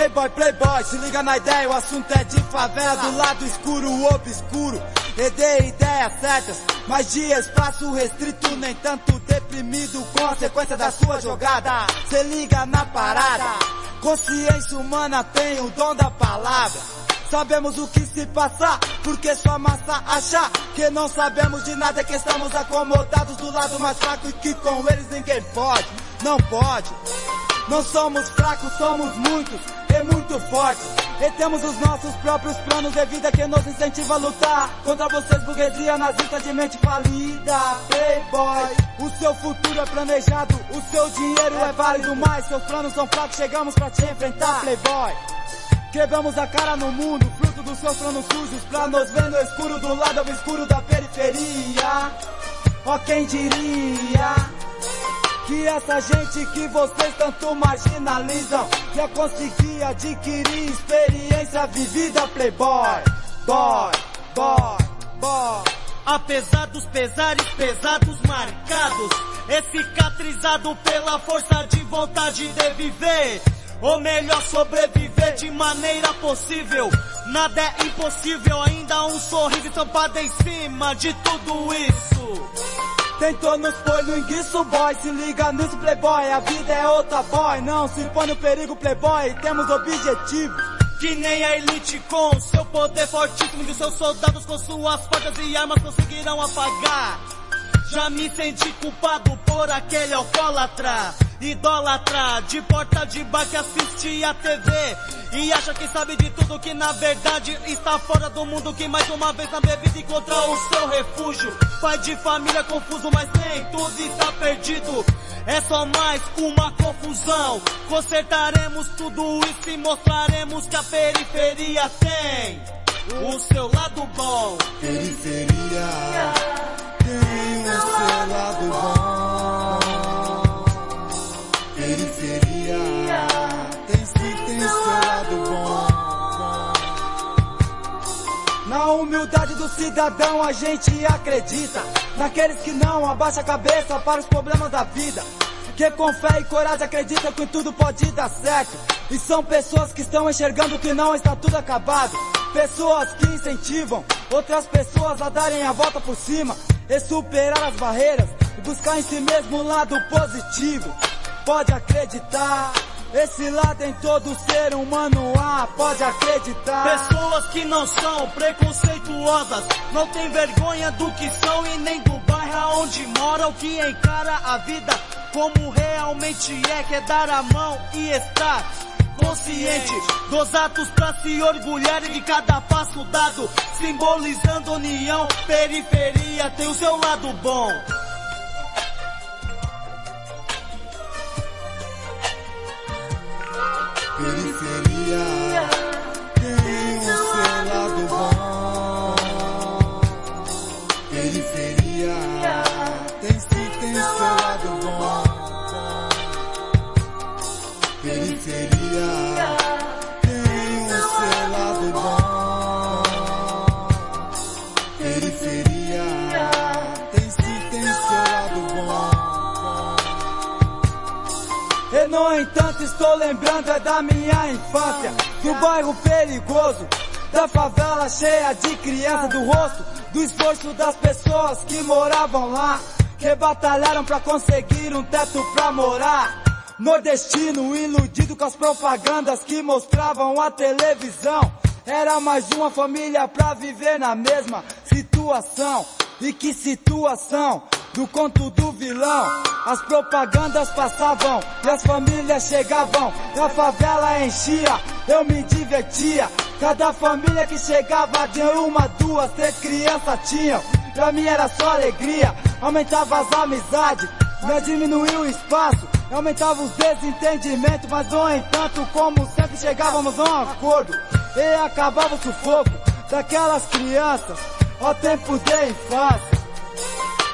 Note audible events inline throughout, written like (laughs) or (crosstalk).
Ei boy, playboy, se liga na ideia, o assunto é de favela, do lado escuro, obscuro. Dê ideias certas, mas de espaço restrito, nem tanto deprimido, consequência da sua jogada. Se liga na parada, consciência humana tem o dom da palavra. Sabemos o que se passa, porque sua massa acha que não sabemos de nada, que estamos acomodados do lado mais fraco e que com eles ninguém pode, não pode. Não somos fracos, somos muitos e muito fortes. E temos os nossos próprios planos de vida que nos incentiva a lutar contra vocês, burguesia nazista de mente falida. Playboy, o seu futuro é planejado, o seu dinheiro é válido, mas seus planos são fracos. Chegamos pra te enfrentar, Playboy. Quebramos a cara no mundo, fruto dos seus planos sujos, pra nos ver no escuro do lado obscuro da periferia. Ó, quem diria? Que essa gente que vocês tanto marginalizam. Já conseguir adquirir experiência vivida Playboy Boy, boy, boy. Apesar dos pesares pesados marcados É cicatrizado pela força de vontade de viver ou melhor sobreviver de maneira possível. Nada é impossível, ainda um sorriso estampado em cima de tudo isso Tentou nos pôr no enguiço, boy. Se liga nisso, playboy. A vida é outra, boy. Não se põe no perigo, playboy. Temos objetivos. Que nem a elite com seu poder fortíssimo de seus soldados com suas facas e armas conseguirão apagar. Já me senti culpado por aquele alcoólatra, idólatra, de porta de bar que assiste a TV e acha que sabe de tudo que na verdade está fora do mundo que mais uma vez na bebida encontrou o seu refúgio. Pai de família confuso, mas nem tudo está perdido. É só mais uma confusão. Consertaremos tudo isso e mostraremos que a periferia tem o seu lado bom. Periferia tem o seu lado bom. Na humildade do cidadão a gente acredita. Naqueles que não abaixa a cabeça para os problemas da vida. Que com fé e coragem acreditam que tudo pode dar certo. E são pessoas que estão enxergando que não está tudo acabado. Pessoas que incentivam outras pessoas a darem a volta por cima e superar as barreiras e buscar em si mesmo um lado positivo. Pode acreditar. Esse lado em todo ser humano há, pode acreditar. Pessoas que não são preconceituosas, não tem vergonha do que são e nem do bairro onde moram, que encara a vida como realmente é, quer dar a mão e estar consciente dos atos pra se orgulhar de cada passo dado, simbolizando união, periferia tem o seu lado bom. Periferia estou lembrando é da minha infância, do bairro perigoso, da favela cheia de criança, do rosto, do esforço das pessoas que moravam lá, que batalharam pra conseguir um teto pra morar. Nordestino iludido com as propagandas que mostravam a televisão. Era mais uma família pra viver na mesma situação. E que situação? Do conto do vilão. As propagandas passavam e as famílias chegavam. E a favela enchia, eu me divertia. Cada família que chegava de uma, duas, três crianças tinham. Pra mim era só alegria, aumentava as amizades, não diminuiu o espaço, aumentava os desentendimentos, mas no entanto, como sempre chegávamos a um acordo e acabava o sufoco daquelas crianças, ó tempo de infância.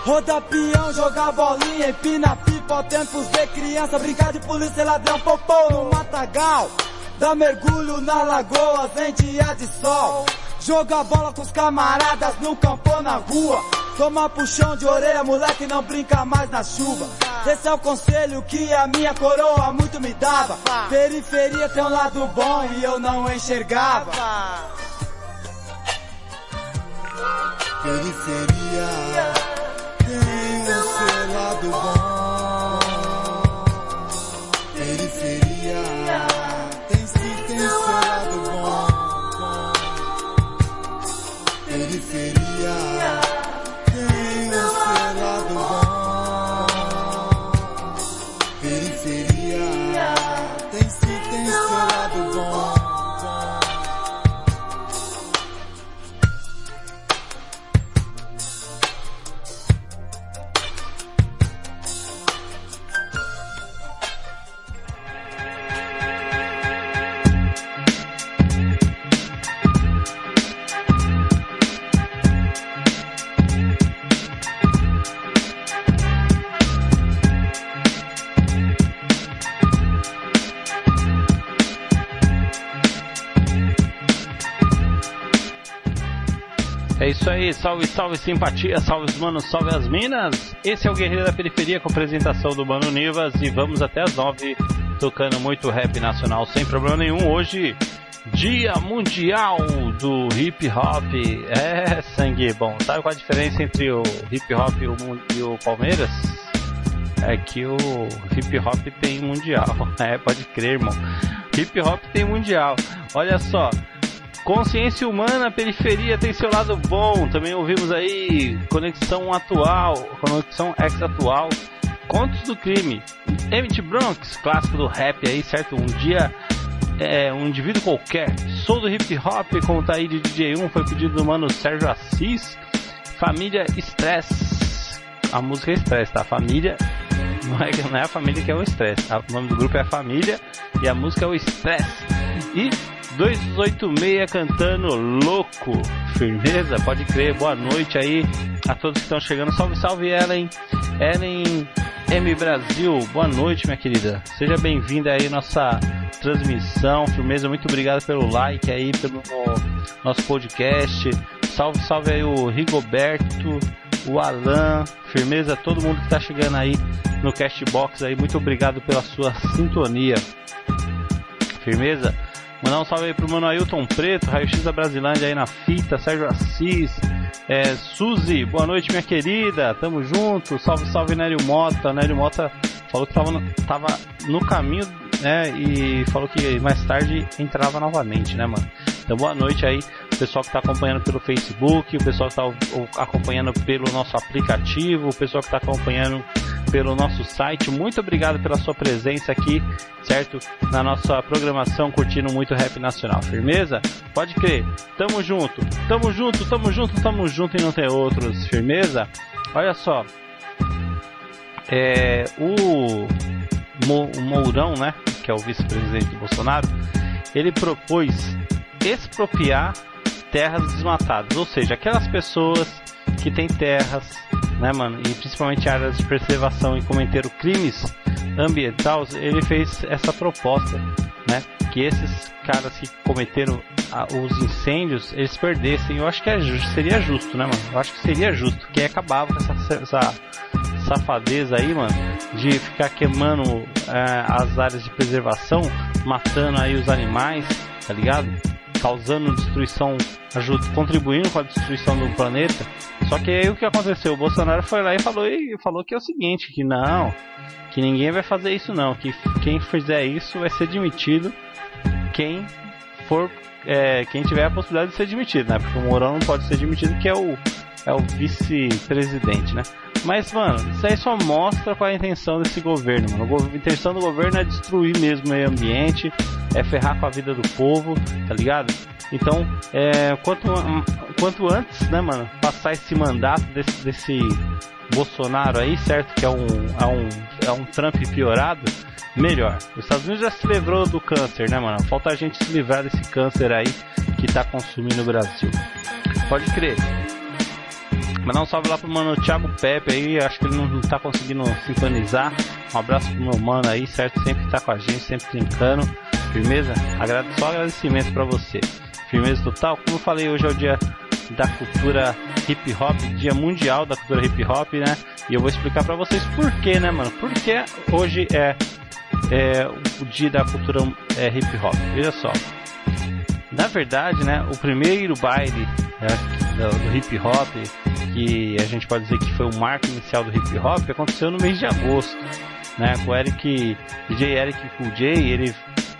Roda peão, jogar bolinha, empina pipa, tempos de criança, brincar de polícia, ladrão, popô no matagal. Dá mergulho na lagoa, em dia de sol. Joga bola com os camaradas no campo na rua. Toma puxão de orelha, moleque não brinca mais na chuva. Esse é o conselho que a minha coroa muito me dava. Periferia tem um lado bom e eu não enxergava. Periferia tem o seu lado bom. Salve, salve simpatia, salve os manos, salve as minas. Esse é o Guerreiro da Periferia com apresentação do Mano Nivas e vamos até as nove tocando muito rap nacional sem problema nenhum. Hoje, Dia Mundial do Hip Hop. É sangue bom. Sabe qual a diferença entre o hip hop e o, e o Palmeiras? É que o hip hop tem mundial. (laughs) É, pode crer, irmão. Hip hop tem mundial. Olha só, Consciência humana, periferia tem seu lado bom. Também ouvimos aí conexão atual, conexão ex-atual, contos do crime. Emmett Bronx, clássico do rap aí, certo? Um dia é um indivíduo qualquer. Sou do hip hop com o Taí de DJ1 foi pedido do mano Sérgio Assis. Família Stress. A música é Stress, tá? Família não é, não é a família que é o Stress. tá? O nome do grupo é Família e a música é o Stress. E 286 cantando louco. Firmeza? Pode crer. Boa noite aí a todos que estão chegando. Salve, salve, Ellen. Ellen M Brasil. Boa noite, minha querida. Seja bem-vinda aí nossa transmissão. Firmeza, muito obrigado pelo like aí, pelo nosso podcast. Salve, salve aí o Rigoberto, o Alan. Firmeza, todo mundo que tá chegando aí no Castbox aí. Muito obrigado pela sua sintonia. Firmeza? Mandar um salve aí pro mano Ailton Preto, Raio X da Brasilândia aí na fita, Sérgio Assis, é, Suzy, boa noite minha querida, tamo junto, salve, salve Nélio Mota, Nélio Mota falou que tava no, tava no caminho, né, e falou que mais tarde entrava novamente, né, mano. Então boa noite aí, o pessoal que tá acompanhando pelo Facebook, o pessoal que tá acompanhando pelo nosso aplicativo, o pessoal que tá acompanhando pelo nosso site. Muito obrigado pela sua presença aqui, certo? Na nossa programação, curtindo muito rap nacional. Firmeza? Pode crer. Tamo junto, tamo junto, tamo junto, tamo junto e não tem outros. Firmeza? Olha só. É, o, o Mourão, né? Que é o vice-presidente do Bolsonaro, ele propôs expropriar terras desmatadas, ou seja, aquelas pessoas que têm terras, né, mano, e principalmente áreas de preservação e cometeram crimes ambientais, ele fez essa proposta, né, que esses caras que cometeram os incêndios, eles perdessem. Eu acho que é seria justo, né, mano? Eu acho que seria justo, que acabava com essa, essa safadeza aí, mano, de ficar queimando eh, as áreas de preservação, matando aí os animais, tá ligado? Causando destruição, ajuda, contribuindo com a destruição do planeta. Só que aí o que aconteceu? O Bolsonaro foi lá e falou, e falou que é o seguinte, que não, que ninguém vai fazer isso não, que quem fizer isso vai ser demitido quem for é, quem tiver a possibilidade de ser demitido, né? Porque o Mourão não pode ser demitido, que é o, é o vice-presidente, né? Mas, mano, isso aí só mostra qual é a intenção desse governo, mano. A intenção do governo é destruir mesmo o meio ambiente, é ferrar com a vida do povo, tá ligado? Então, é, quanto, quanto antes, né, mano, passar esse mandato desse, desse Bolsonaro aí, certo? Que é um, é um, é um Trump piorado, melhor. Os Estados Unidos já se livrou do câncer, né, mano? Falta a gente se livrar desse câncer aí que tá consumindo o Brasil. Pode crer. Mandar um salve lá pro mano Thiago Pepe aí, acho que ele não tá conseguindo sintonizar. Um abraço pro meu mano aí, certo? Sempre tá com a gente, sempre brincando. Firmeza? Agrade... Só agradecimento pra você. Firmeza total. Como eu falei, hoje é o dia da cultura hip hop, dia mundial da cultura hip hop, né? E eu vou explicar para vocês por quê, né, mano? Porque hoje é, é o dia da cultura é, hip hop. Veja só. Na verdade, né, o primeiro baile né, do, do hip hop, que a gente pode dizer que foi o marco inicial do hip hop, aconteceu no mês de agosto, né? Com o Eric, DJ Eric Cool J, ele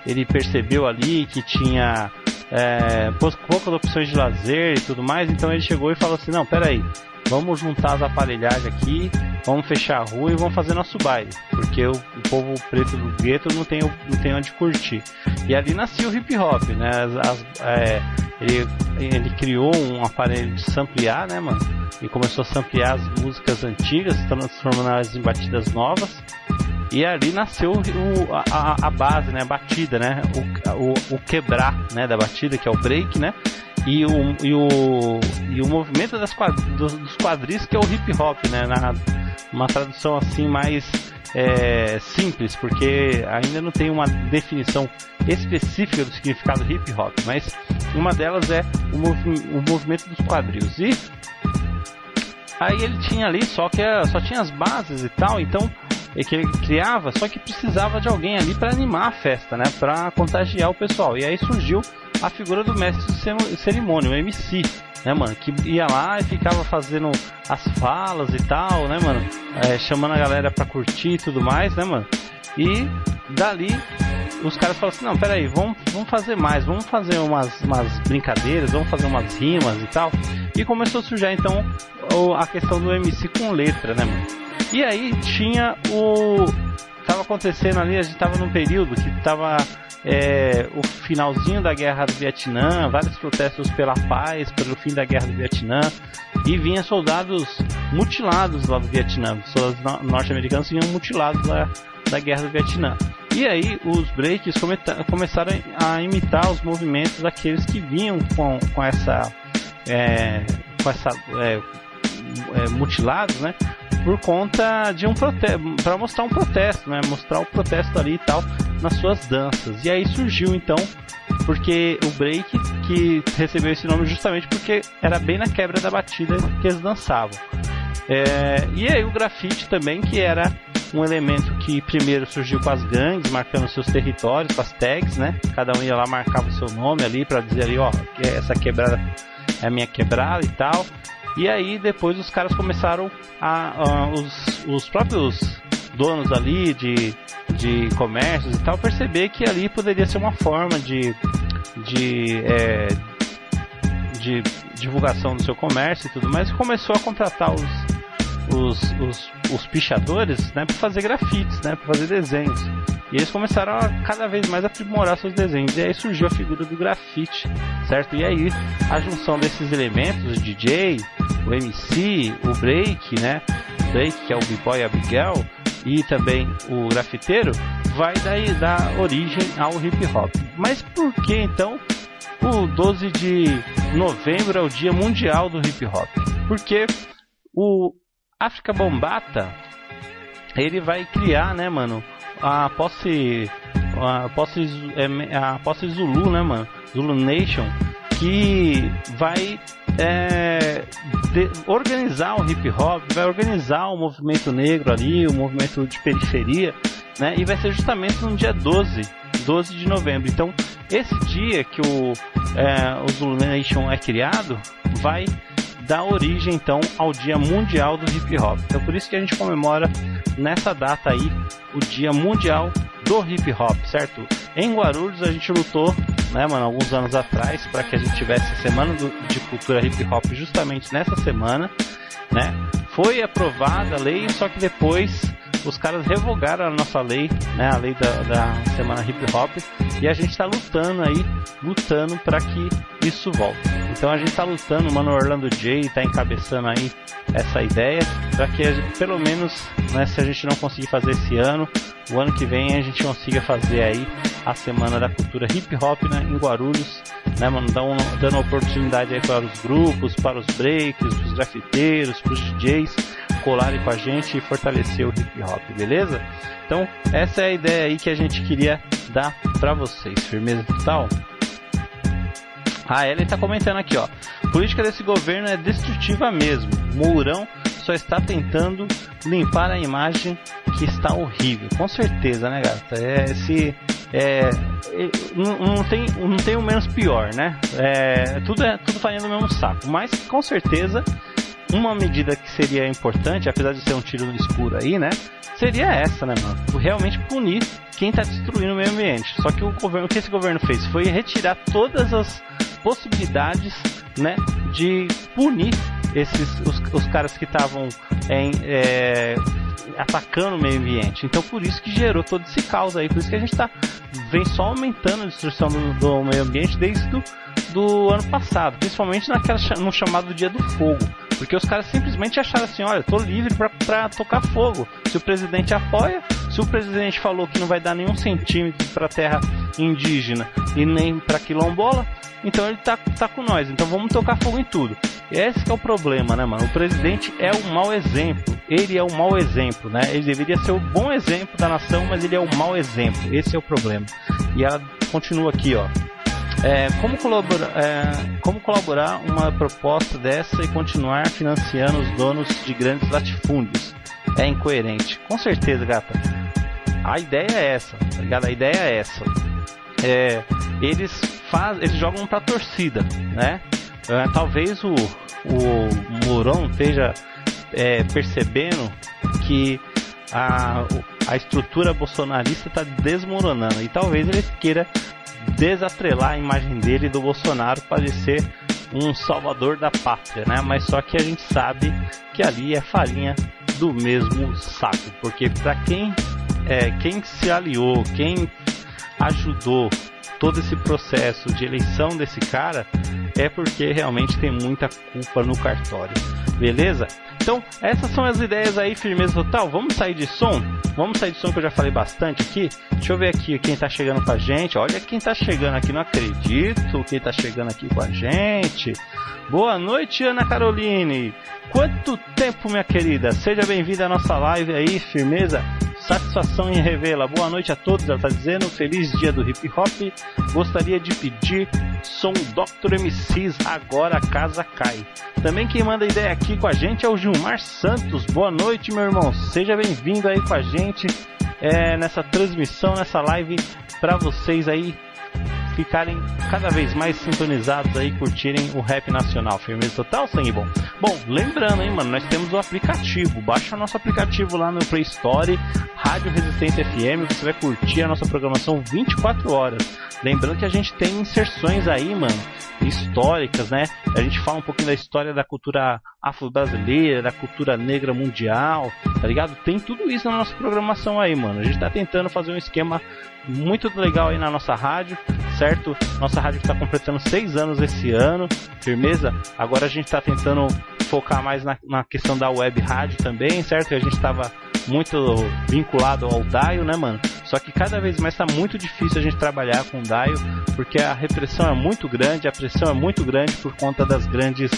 ele percebeu ali que tinha é, poucas opções de lazer e tudo mais, então ele chegou e falou assim, não, peraí, vamos juntar as aparelhagens aqui, vamos fechar a rua e vamos fazer nosso baile, porque o, o povo preto do gueto não tem, não tem onde curtir. E ali nasceu o hip hop, né? As, as, é, ele, ele criou um aparelho de samplear, né, mano? E começou a samplear as músicas antigas, transformando-as em batidas novas. E ali nasceu o, a, a, base, né, a batida, né, o, o, o, quebrar, né, da batida, que é o break, né, e o, e o, e o movimento das quadr dos, dos quadris, que é o hip hop, né, na, uma tradução assim mais é, simples, porque ainda não tem uma definição específica do significado hip hop, mas uma delas é o, movi o movimento dos quadris. E aí ele tinha ali só que só tinha as bases e tal, então que ele criava, só que precisava de alguém ali para animar a festa, né? Para contagiar o pessoal. E aí surgiu a figura do mestre de cerimônia, o MC, né, mano? Que ia lá e ficava fazendo as falas e tal, né, mano? É, chamando a galera pra curtir e tudo mais, né, mano? E dali os caras falaram assim, não, peraí, vamos, vamos fazer mais, vamos fazer umas, umas brincadeiras, vamos fazer umas rimas e tal. E começou a surgir então a questão do MC com letra, né, mano? E aí tinha o. Tava acontecendo ali, a gente tava num período que tava é, o finalzinho da guerra do Vietnã, vários protestos pela paz, pelo fim da guerra do Vietnã, e vinha soldados mutilados lá do Vietnã, soldados norte-americanos vinham mutilados lá da guerra do Vietnã. E aí os breaks começaram a imitar os movimentos daqueles que vinham com, com essa é, com essa é, é, mutilados, né? por conta de um protesto, para mostrar um protesto, né? Mostrar o protesto ali e tal nas suas danças. E aí surgiu então, porque o break que recebeu esse nome justamente porque era bem na quebra da batida que eles dançavam. É, e aí o grafite também, que era um elemento que primeiro surgiu com as gangues, marcando seus territórios, com as tags, né? Cada um ia lá marcava o seu nome ali para dizer ali, ó, essa quebrada é a minha quebrada e tal. E aí depois os caras começaram a, a os, os próprios donos ali de, de comércios e tal perceber que ali poderia ser uma forma de, de, é, de divulgação do seu comércio e tudo mais e começou a contratar os, os, os, os pichadores né, para fazer grafites, né, para fazer desenhos. E eles começaram a cada vez mais aprimorar seus desenhos. E aí surgiu a figura do grafite, certo? E aí a junção desses elementos, o DJ, o MC, o break, né? O break, que é o b-boy Abigail, e também o grafiteiro, vai daí dar origem ao hip hop. Mas por que então o 12 de novembro é o dia mundial do hip hop? Porque o África Bombata ele vai criar, né, mano, a posse a posse é, a posse Zulu, né, mano? Zulu Nation que vai é, de, organizar o hip hop, vai organizar o movimento negro ali, o movimento de periferia, né? E vai ser justamente no dia 12, 12 de novembro. Então, esse dia que o, é, o Zulu Nation é criado, vai dar origem então ao Dia Mundial do Hip Hop. Então por isso que a gente comemora nessa data aí o Dia Mundial do Hip Hop, certo? Em Guarulhos a gente lutou, né, mano, alguns anos atrás para que a gente tivesse a semana do, de cultura hip hop justamente nessa semana, né? Foi aprovada a lei, só que depois os caras revogaram a nossa lei, né, a lei da, da semana hip hop, e a gente está lutando aí, lutando para que isso volte. Então a gente está lutando, o mano Orlando J está encabeçando aí essa ideia para que pelo menos, né, se a gente não conseguir fazer esse ano, o ano que vem a gente consiga fazer aí a semana da cultura hip hop né, em Guarulhos, né, mano, dando, dando oportunidade aí para os grupos, para os breaks, para os grafiteiros, para os DJs colarem com a gente e fortalecer o hip hop, beleza? Então, essa é a ideia aí que a gente queria dar para vocês. Firmeza total? A Ellen está comentando aqui, ó. Política desse governo é destrutiva mesmo. Mourão só está tentando limpar a imagem que está horrível. Com certeza, né, gata? É esse. É, não, não, tem, não tem o menos pior, né? É, tudo é tudo farinha do mesmo saco. Mas com certeza uma medida que seria importante, apesar de ser um tiro no escuro aí, né? Seria essa, né, mano? Realmente punir quem está destruindo o meio ambiente. Só que o governo, o que esse governo fez foi retirar todas as possibilidades, né, de punir esses os, os caras que estavam é, atacando o meio ambiente. Então por isso que gerou todo esse caos aí, por isso que a gente tá vem só aumentando a destruição do, do meio ambiente desde do, do ano passado, principalmente naquela no chamado Dia do Fogo. Porque os caras simplesmente acharam assim, olha, tô livre para tocar fogo. Se o presidente apoia, se o presidente falou que não vai dar nenhum centímetro para terra indígena e nem para quilombola, então ele tá, tá com nós. Então vamos tocar fogo em tudo. Esse é o problema, né, mano? O presidente é um mau exemplo. Ele é um mau exemplo, né? Ele deveria ser o bom exemplo da nação, mas ele é o mau exemplo. Esse é o problema. E ela continua aqui, ó. É, como, colaborar, é, como colaborar uma proposta dessa e continuar financiando os donos de grandes latifúndios? É incoerente. Com certeza, gata. A ideia é essa, tá ligado? A ideia é essa. É, eles faz, eles jogam pra torcida, né? É, talvez o, o Mourão esteja é, percebendo que a, a estrutura bolsonarista está desmoronando e talvez ele queira desatrelar a imagem dele do Bolsonaro para ser um salvador da pátria, né? Mas só que a gente sabe que ali é farinha do mesmo saco, porque para quem é, quem se aliou, quem ajudou todo esse processo de eleição desse cara é porque realmente tem muita culpa no cartório. Beleza? Então, essas são as ideias aí, firmeza total. Vamos sair de som? Vamos sair de som que eu já falei bastante aqui. Deixa eu ver aqui quem tá chegando com a gente. Olha quem tá chegando aqui, não acredito quem tá chegando aqui com a gente. Boa noite, Ana Caroline. Quanto tempo, minha querida? Seja bem-vinda à nossa live aí, firmeza. Satisfação em revê-la. Boa noite a todos, ela está dizendo. Feliz dia do hip hop. Gostaria de pedir som Dr. MCs, agora a casa cai. Também quem manda ideia aqui com a gente é o Gilmar Santos. Boa noite, meu irmão. Seja bem-vindo aí com a gente é, nessa transmissão, nessa live para vocês aí ficarem cada vez mais sintonizados aí, curtirem o rap nacional. Firmeza total, sangue bom. Bom, lembrando, hein, mano, nós temos o aplicativo. Baixa o nosso aplicativo lá no Play Store, Rádio Resistência FM, você vai curtir a nossa programação 24 horas. Lembrando que a gente tem inserções aí, mano, históricas, né? A gente fala um pouquinho da história da cultura afro-brasileira, da cultura negra mundial, tá ligado? Tem tudo isso na nossa programação aí, mano. A gente tá tentando fazer um esquema muito legal aí na nossa rádio, certo? Nossa rádio está completando seis anos esse ano, firmeza? Agora a gente está tentando focar mais na, na, questão da web rádio também, certo? A gente estava muito vinculado ao Daio, né, mano? Só que cada vez mais está muito difícil a gente trabalhar com o Daio, porque a repressão é muito grande, a pressão é muito grande por conta das grandes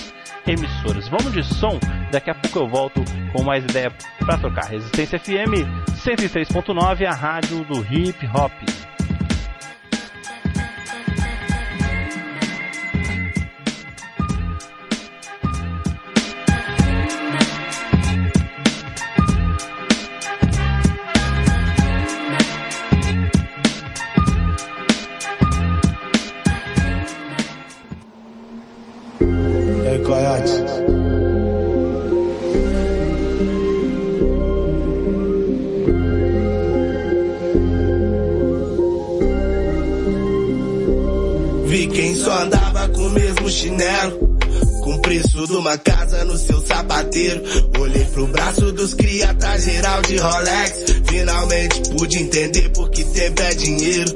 emissoras. Vamos de som, daqui a pouco eu volto com mais ideia para trocar. Resistência FM 103.9, a rádio do hip hop. Geral de Rolex. Finalmente pude entender porque tempo é dinheiro.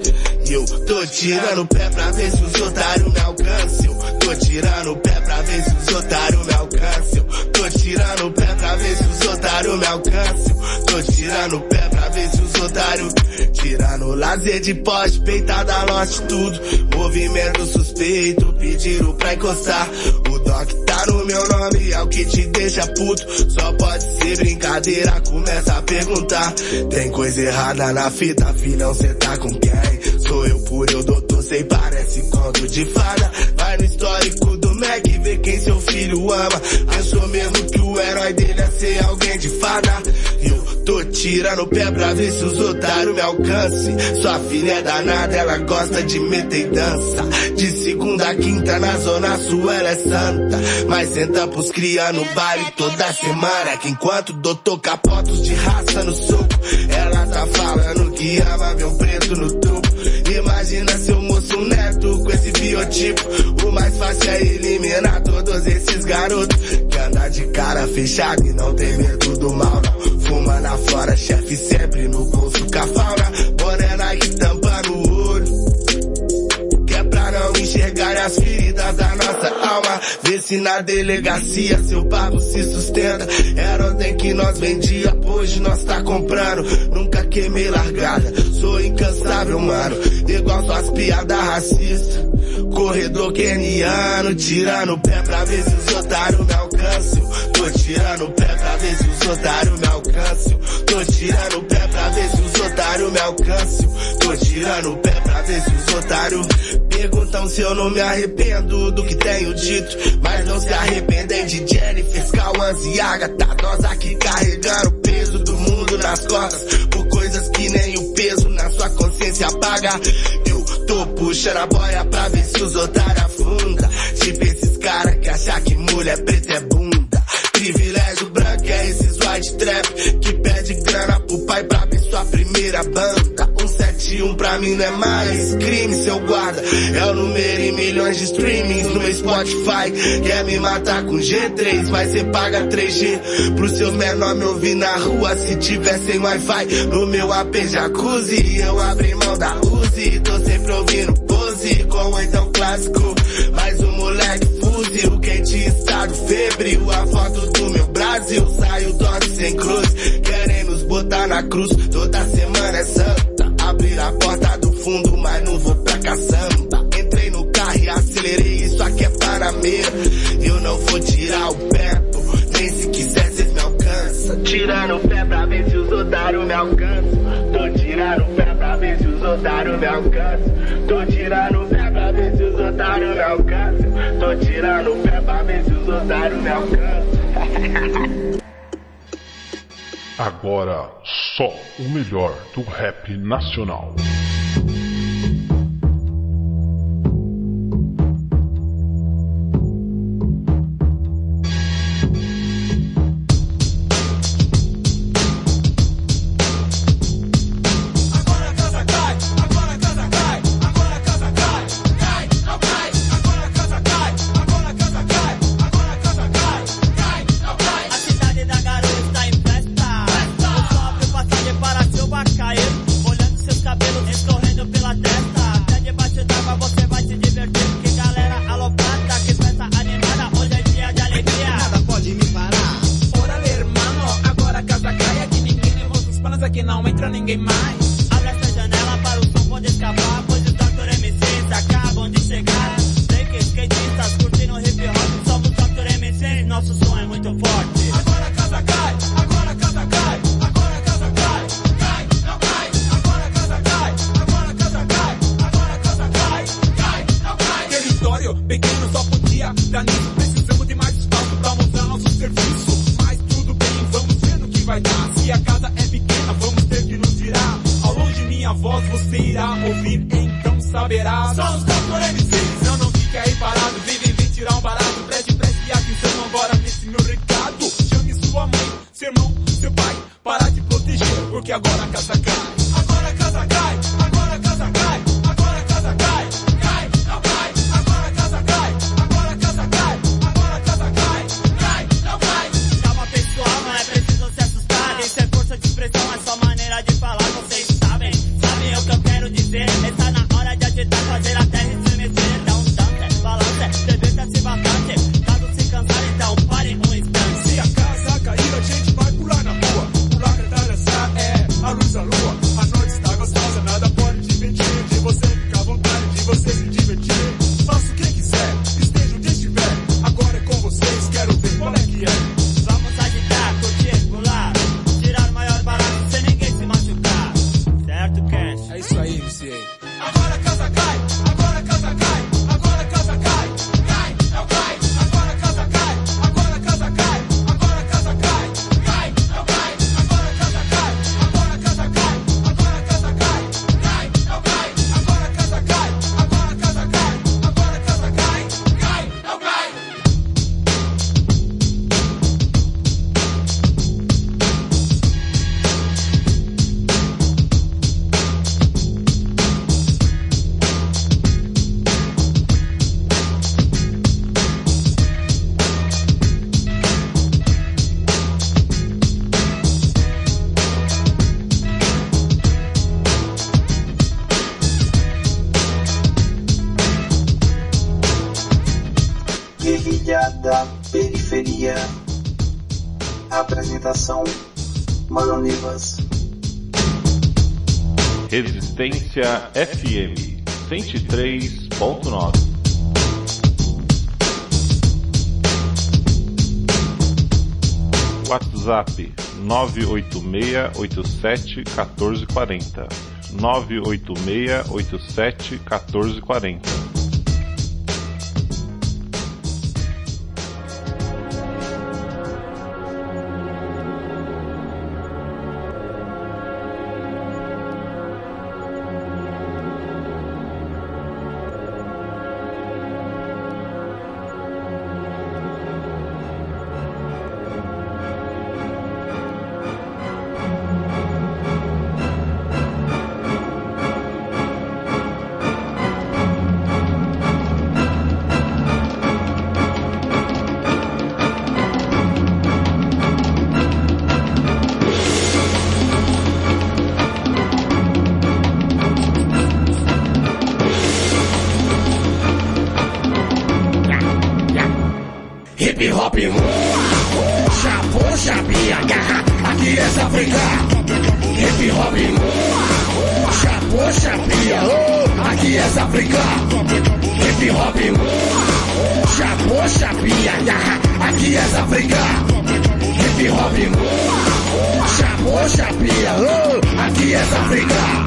E eu tô tirando o pé pra ver se os otários me alcançam. Tô tirando o pé pra ver se os otários me alcançam. Tô tirando o pé pra ver se os otários me alcançam. Tô tirando o pé pra ver se os otários Tirando lazer de poste, peitada lote tudo. Movimento suspeito, pediram pra encostar. O doc no meu nome, é o que te deixa puto. Só pode ser brincadeira, começa a perguntar. Tem coisa errada na fita, filhão, cê tá com quem? Sou eu por eu, doutor sei, parece conto de fada. Vai no histórico do Mac ver quem seu filho ama. Achou mesmo que o herói dele é ser alguém de fada. Tô tirando o pé pra ver se os otários me alcancem. Sua filha é danada, ela gosta de meter dança. De segunda a quinta na zona sul ela é santa. Mas senta pros cria no baile toda semana. Que enquanto doutor capotos de raça no soco, ela tá falando que ama meu preto no tubo. Imagina seu moço neto com esse biotipo. O mais fácil é eliminar todos esses garotos. Que anda de cara fechada e não tem medo do mal não. Fuma na fora, chefe sempre no bolso com a fauna. Boné Nike tampa no olho. Que é pra não enxergar as feridas da nossa alma. Vê se na delegacia seu pago se sustenta. Era ontem que nós vendia, hoje nós tá comprando. Nunca queimei largada, sou incansável, mano. Igual suas piadas racistas. Corredor keniano, tirando o pé pra ver se os otários me alcançam. Tô tirando o pé pra ver se os otários me alcançam. Tô tirando o pé pra ver se os otários me alcançam. Tô tirando o pé pra ver se os otários perguntam se eu não me arrependo do que tenho dito. Mas não se arrependem de Jennifer, Cauãs e Agatha. Nós aqui carregando o peso do mundo nas costas. Consciência paga. Eu tô puxando a boia pra ver se os otários afunda. Tipo esses caras que acham que mulher preta é bunda. Privilégio branco é esses white trap que pede grana pro pai pra ver sua primeira banda. 171 pra mim não é mais crime, seu guarda. É o número em milhões de streamings no meu Spotify. Quer me matar com G3, mas cê paga 3G. Pro seu menor me ouvir na rua se tiver sem Wi-Fi. No meu AP jacuzzi, eu abri mão da Uzi. Tô sempre ouvindo pose, com então clássico. Mais um moleque fuzil, quente estado febril. A foto do meu Brasil, saio dono sem cruz. Querem nos botar na cruz, toda semana é santa. Abrir a porta do fundo, mas não vou pra caçamba. Entrei no carro e acelerei, isso aqui é Panameira. Eu não vou tirar o pé, pô, nem se quiser cês me alcançam. Tirando o pé pra ver se os otários me alcançam. Tô tirando o pé pra ver se os otários me alcançam. Tô tirando o pé pra ver se os otários me alcançam. Tô tirando o pé pra ver se os otários me alcançam. (laughs) Agora só o melhor do rap nacional. Ouvir, então saberá. Só os Dr. MCs, não, não fique aí parado. Vem, vem, vem tirar um barato. Preste, preste atenção agora nesse meu recado. Chame sua mãe, seu irmão, seu pai, para de proteger, porque agora a casa cai. 986 87 1440. 986 87 1440. começa a brincar. Hip hop, chapô, chapinha, aqui é Zabricar. Hip hop, chapô, chapinha, aqui é Zabricar. Hip hop, chapô, chapinha, aqui é Zabricar.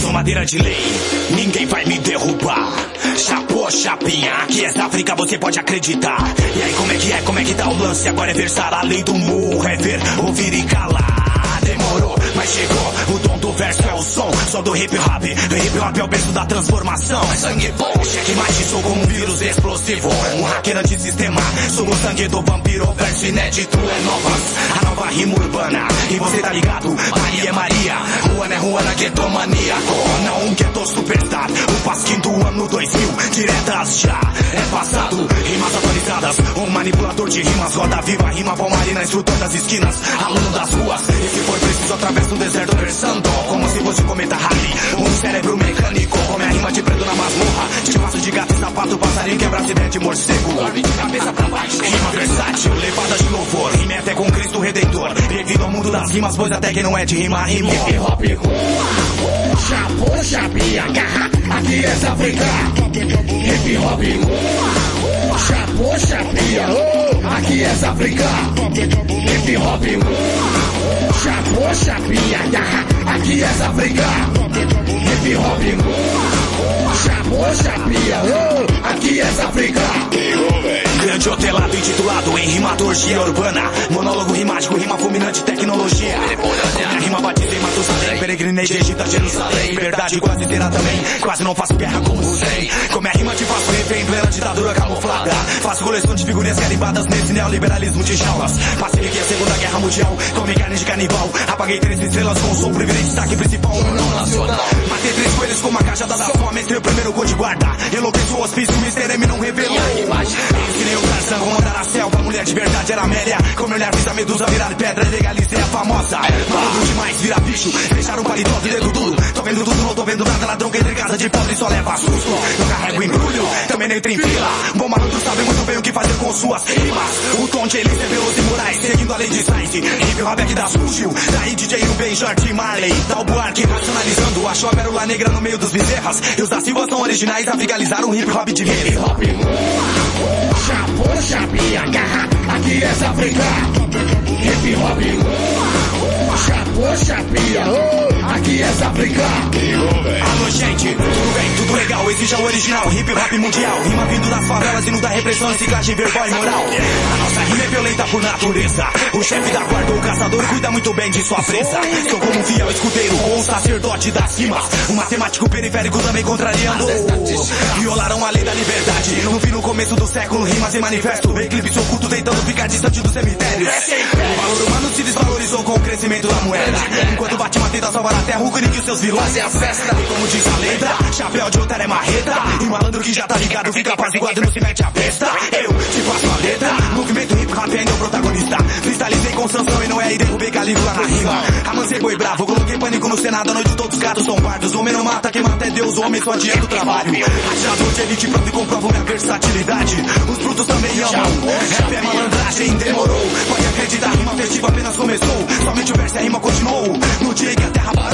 Sou madeira de lei, ninguém vai me derrubar. WhatsApp 986871440 986871440 acreditar. E aí como é que é, como é que tá o lance? Agora é versar a lei do murro, é ver, ouvir e calar. Demorou, mas chegou, o dom do verso é o som, só do hip hop. Hip hop é o berço da transformação. Sangue bom, cheque mate, sou como um vírus explosivo. Um hacker antissistema, sou o sangue do vampiro, verso inédito é novas. Rima urbana, e você tá ligado? Maria é Maria, Juana é Juana, gueto maníaco. Não um gueto superstar, o pasquim do ano 2000, diretas já é passado. Rimas atualizadas, um manipulador de rimas, roda viva, rima palmarina, instrutor das esquinas, aluno das ruas. E se for preciso, atravesso o deserto versando, como se fosse cometa rally. Um cérebro mecânico, come a rima de preto na masmorra. De passo de gato e sapato, passarinho quebra-se de morcego. Dorme de cabeça pra baixo. Rima versátil, levada de louvor, rima até com Cristo Redentor. Devido ao mundo das rimas, pois até quem não é de rima, rima. Hip hop, Chapo, chapia, aqui é África. Hip hop, Chapo, chapia, aqui é África. Hip hop, Chapo, chapia, aqui é África. Hip hop, Chapo, chapia, aqui é África. Grande hotelado em rimaturgia urbana. Monólogo rimático, rima fulminante, tecnologia. Minha rima batida em Matusalém. Peregrinei de Egito a Jerusalém. Verdade quase terá também. Quase não faço guerra como Hussein. Com minha rima te faço refém, plena ditadura camuflada. Faço coleção de figurinhas carimbadas nesse neoliberalismo de jaulas. Pacifiquei a Segunda Guerra Mundial. Comi carne de canibal. Apaguei três estrelas com som privilégio destaque principal. Não nacional. Matei três coelhos com uma caixa da fome. Entrei o primeiro cor de guarda. Enlouqueço o hospício, o Mr. M não revelou. O Tarzan comandar a selva. Mulher de verdade era Amélia. Com olhar fiz a medusa virar pedra. Legalizei a famosa. Maluco demais, vira bicho. Deixaram o paletó de duro. Tô vendo tudo, não tô vendo nada. Ladrão que entra em casa de pobre só leva susto. Não carrego embrulho, também nem tem fila. Bom malandro sabe muito bem o que fazer com suas rimas. O tom de Elise é e Moraes. Seguindo a lei de Sainz. Hip hop aqui das Fugiu. Daí DJ Rubem, Jorge Marley. Tal Buarque racionalizando. Achou a pérola negra no meio dos bezerras. E os da Silva são originais. Africanizaram hip hop de hip hop. Chapo, chapia, aqui é África. Hip hop. Chapo, chapia, aqui é África. Alô, gente, tudo bem, tudo legal, exige o original, hip hop mundial. Rima vindo das favelas e no da repressão, reciclagem verbal e moral. A nossa rima é violenta por natureza. O chefe da guarda, o caçador, cuida muito bem de sua presa. Sou como um fiel escudeiro ou um sacerdote das rimas. Um matemático periférico também contrariando. Violaram a lei da liberdade. Não vi no começo do século rimas em manifesto. Eclipse oculto tentando ficar distante do cemitério. O valor humano se desvalorizou com o crescimento da moeda. Enquanto Batman tenta salvar a até o e que seus vilões fazem a festa. Como diz a letra, chapéu de otário é marreta. E malandro que já tá ligado, fica apaziguado e não se mete a besta. Eu te faço a letra, movimento hip hop ainda é meu protagonista. Cristalizei com sanção e não é e derrubei calígula na rima. Amancei boi bravo, coloquei pânico no Senado, a noite todos os gatos são pardos. O homem não mata, quem mata é Deus, o homem só adianta o trabalho. Achador de elite e comprovo minha versatilidade. Os brutos também amam. Rap é malandragem, demorou. Pode acreditar, rima festiva tipo apenas começou. Somente o verso e a rima continuou. No dia em que a terra parou.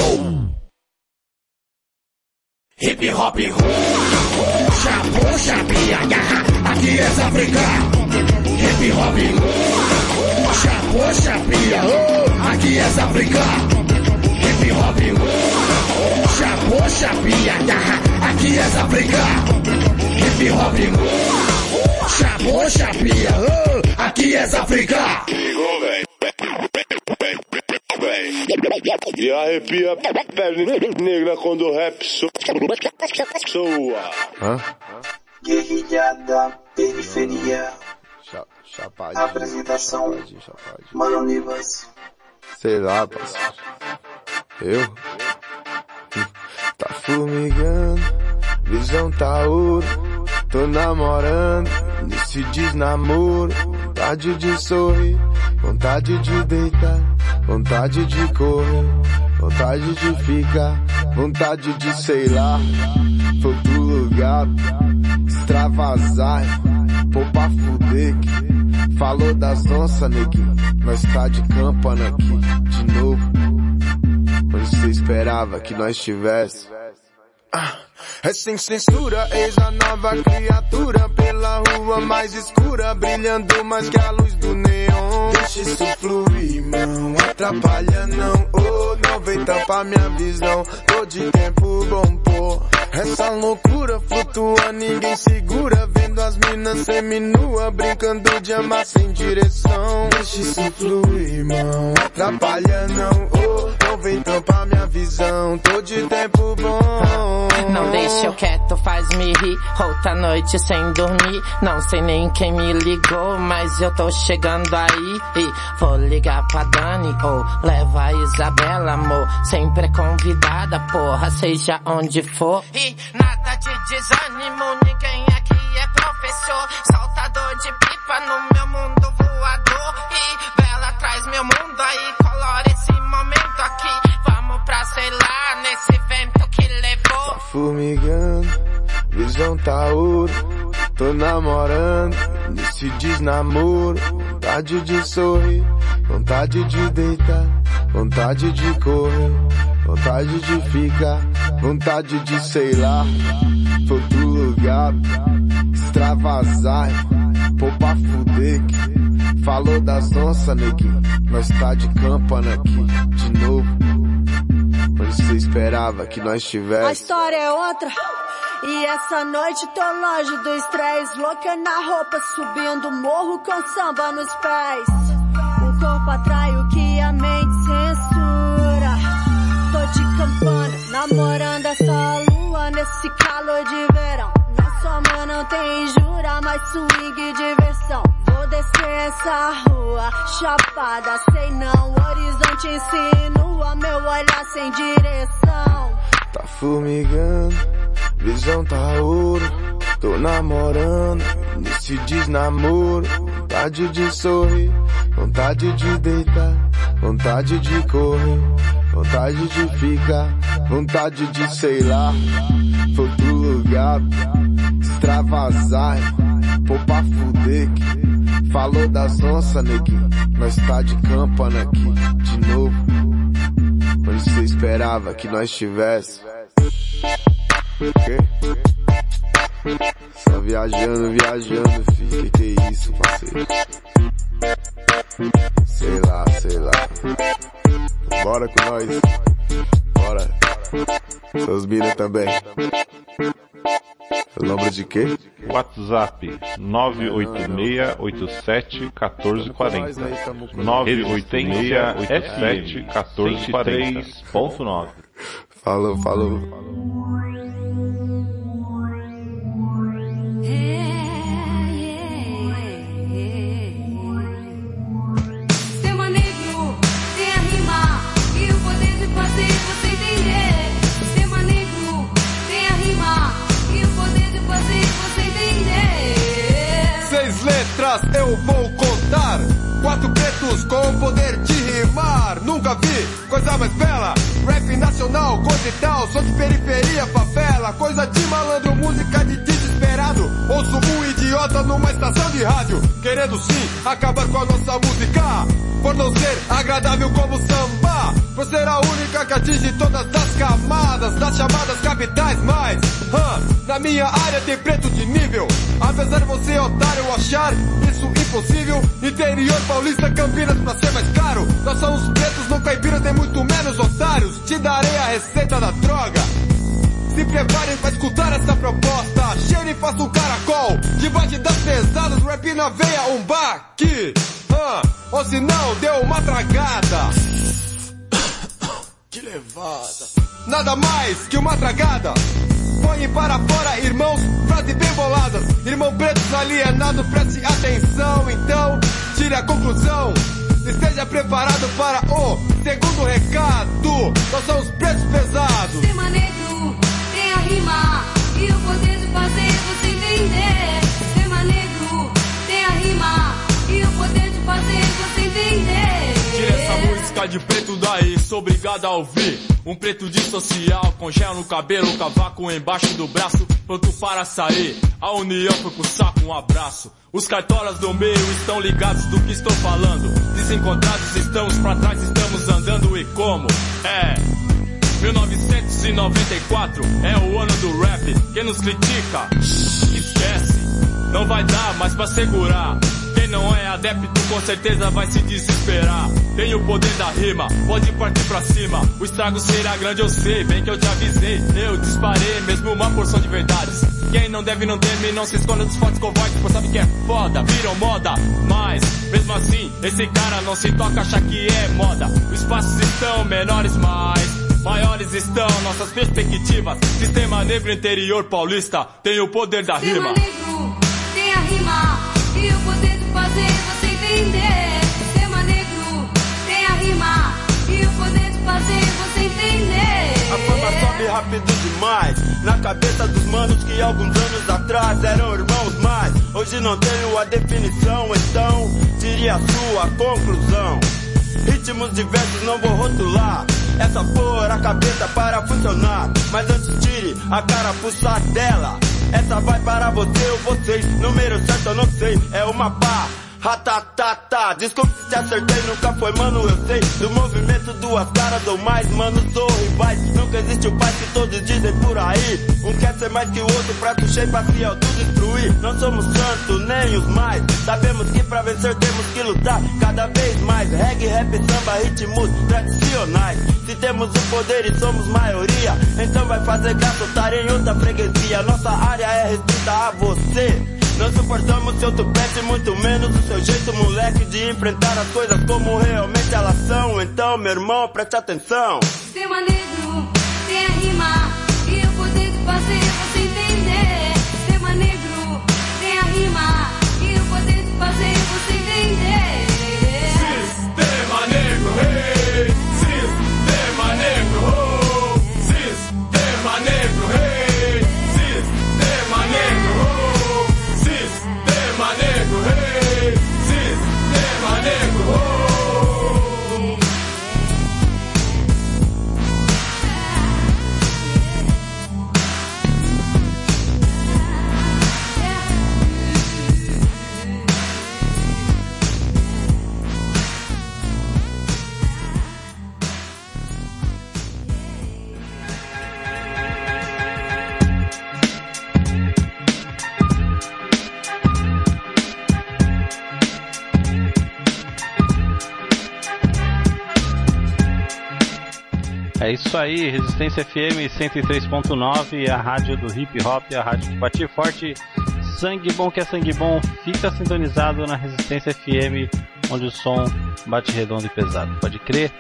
Hip hop, chapo, chapia, aqui é África. Hip hop, chapo, chapia, aqui é África. Hip hop, chapo, chapia, aqui é África. Hip hop, chapo, chapia, aqui é África. Ligou, velho. E arrepia a pele negra quando o rap soa. Hã? Guerrilha da periferia. Chapadinho. Apresentação. Chapadinho, chapadinho. Mano Nivas. Sei lá, parceiro. Eu? Tá formigando, visão tá ouro. Tô namorando, nesse desnamoro. Vontade de sorrir, vontade de deitar, vontade de correr, vontade de ficar, vontade de sei lá. For pro lugar, extravasar, pra fuder. que Falou das onças, neguinho, nós tá de campana aqui, de novo. Onde você esperava que nós tivesse? Ah, é sem censura, eis a nova criatura pela rua mais escura, brilhando mais que a luz do neon. Deixa isso fluir, irmão, atrapalha não, oh, não vem tampar minha visão. Tô de tempo bom, pô. Essa loucura flutua, ninguém segura, vendo as minas seminua, brincando de amar sem direção. Deixa isso fluir, irmão, atrapalha não, oh, não vem tampar minha visão. Tô de tempo bom. Não deixa eu quieto, faz me rir. Outra noite sem dormir. Não sei nem quem me ligou, mas eu tô chegando aí. E vou ligar pra Dani ou leva a Isabela, amor. Sempre é convidada, porra, seja onde for. E nada de desânimo, ninguém aqui é professor. Saltador de pipa no meu mundo voador. E Bela traz meu mundo aí, colore esse momento aqui. Vamos pra, sei lá, nesse vento que levou. Tá formigando, visão tá ouro. Tô namorando, nesse desnamoro. Vontade de sorrir, vontade de deitar, vontade de correr, vontade de ficar, vontade de sei lá. Pro lugar, extravasar, pô pra fuder. que Falou das onças, neguinho, nós tá de campana aqui, de novo. Onde você esperava que nós A tivesse? história é outra. E essa noite tô longe do estresse, louca na roupa, subindo o morro com samba nos pés. O corpo atrai o que a mente censura. Tô de campana, namorando nesse calor de verão. Nossa amor não tem jura, mas swing e diversão. Vou descer essa rua, chapada, sei não. Horizonte insinua, meu olhar sem direção. Tá formigando, visão tá ouro. Tô namorando, nesse desnamoro. Vontade de sorrir, vontade de deitar, vontade de correr, vontade de ficar, vontade de sei lá. Pro lugar, extravasar, pô pra fuder. que Falou das onças, neguinho, nós tá de campana aqui, de novo. Onde você esperava que nós tivesse? Só viajando, viajando, fi. Que que é isso, parceiro? Sei lá, sei lá. Bora com nós. Bora. Seus mina também. Eu lembro de quê? WhatsApp 986871440 986871440 (laughs) Falou, falou. Sistema letras eu vou contar. Quatro pretos com o poder de rimar. Nunca vi coisa mais bela. Rap nacional, coisa e tal. Sou de periferia, favela. Coisa de malandro, música de desesperado. Ouço um idiota numa estação de rádio, querendo sim acabar com a nossa música. Por não ser agradável como samba, por ser a única que atinge todas as camadas das chamadas capitais, mas hã, na minha área tem preto de nível. Apesar de você, otário, achar isso impossível, interior paulista, Campinas pra ser mais caro. Nós somos pretos, não caipiras, nem muito menos otários. Te darei a receita da droga. Se preparem pra escutar essa proposta. Cheire e faça um caracol. Debate das pesadas, rap na veia, um baque. Ah, ou se não, deu uma tragada. Que levada. Nada mais que uma tragada. Põe para fora, irmãos, frases bem boladas. Irmão preto alienado, preste atenção. Então, tire a conclusão. Esteja preparado para o segundo recado. Nós somos pretos pesados. Sistema negro tem a rima e o poder de fazer você entender. Sistema negro tem a rima e o poder de fazer você entender. Música de preto daí, sou obrigado a ouvir. Um preto de social, com gel no cabelo, cavaco embaixo do braço, pronto para sair. A união foi pro saco, um abraço. Os cartolas do meio estão ligados do que estou falando. Desencontrados estamos pra trás, estamos andando e como? É. 1994 é o ano do rap. Quem nos critica, esquece. Não vai dar mais pra segurar. Quem não é adepto com certeza vai se desesperar. Tem o poder da rima, pode partir pra cima. O estrago será grande, eu sei, bem que eu te avisei. Eu disparei mesmo uma porção de verdades. Quem não deve não teme, não se esconda dos fortes covardes, pois sabe que é foda, viram moda. Mas, mesmo assim, esse cara não se toca, acha que é moda. Os espaços estão menores, mas maiores estão nossas perspectivas. Sistema negro interior paulista tem o poder da Sistema rima. negro tem a rima você entender. Negro tem a e o poder de fazer você entender. A fama sobe rápido demais. Na cabeça dos manos que alguns anos atrás eram irmãos Mas hoje não tenho a definição Então tire a sua conclusão. Ritmos diversos não vou rotular. É só a cabeça para funcionar. Mas antes tire a carapuça dela Essa vai para você ou vocês. Número certo eu não sei, é uma pá Ratatata, desculpe se acertei, nunca foi mano, eu sei. Do movimento duas caras ou mais, mano, sou rivais Nunca existe o pai que todos dizem por aí. Um quer ser mais que o outro, prato cheio pra se autodestruir Não somos santos, nem os mais. Sabemos que pra vencer temos que lutar cada vez mais. Reggae, rap, samba, ritmos tradicionais. Se temos o poder e somos maioria Então vai fazer graça estar em outra freguesia. Nossa área é restrita a você não suportamos seu tupete, muito menos o seu jeito, moleque, de enfrentar as coisas como realmente elas são. Então, meu irmão, preste atenção. Sistema negro tem a rima É isso aí, Resistência FM 103.9, a rádio do hip hop, a rádio que bate forte. Sangue bom que é sangue bom, fica sintonizado na Resistência FM, onde o som bate redondo e pesado. Pode crer?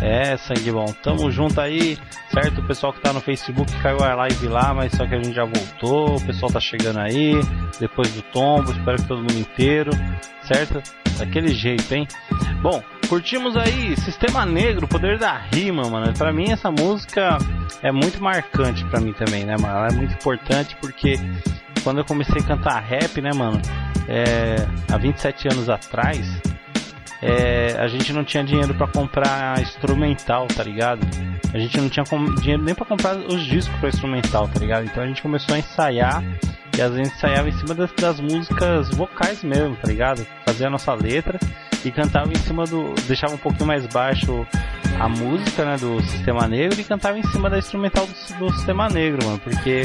É, sangue bom. Tamo junto aí, certo? O pessoal que tá no Facebook caiu a live lá, mas só que a gente já voltou. O pessoal tá chegando aí, depois do tombo. Espero que todo mundo inteiro, certo? Daquele jeito, hein? Bom, curtimos aí Sistema Negro, Poder da Rima, mano. Pra mim essa música é muito marcante pra mim também, né, mano? Ela é muito importante porque quando eu comecei a cantar rap, né, mano? É, há 27 anos atrás, é, a gente não tinha dinheiro pra comprar instrumental, tá ligado? A gente não tinha dinheiro nem pra comprar os discos pra instrumental, tá ligado? Então a gente começou a ensaiar E às vezes ensaiava em cima das, das músicas vocais mesmo, tá ligado? Fazia a nossa letra e cantava em cima do. deixava um pouquinho mais baixo a música, né, do Sistema Negro e cantava em cima da instrumental do, do Sistema Negro, mano, porque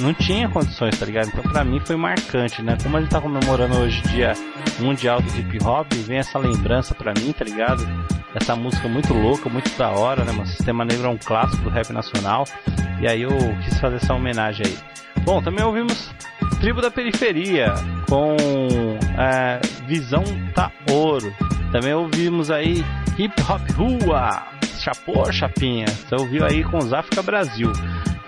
não tinha condições, tá ligado? Então pra mim foi marcante, né? Como a gente tá comemorando hoje dia mundial do hip hop, vem essa lembrança pra mim, tá ligado? Essa música muito louca, muito da hora, né? Mas Sistema Negro é um clássico do rap nacional. E aí eu quis fazer essa homenagem aí. Bom, também ouvimos Tribo da Periferia com é, Visão Ouro. Também ouvimos aí Hip Hop Rua, Chapô Chapinha. Você ouviu aí com os África Brasil.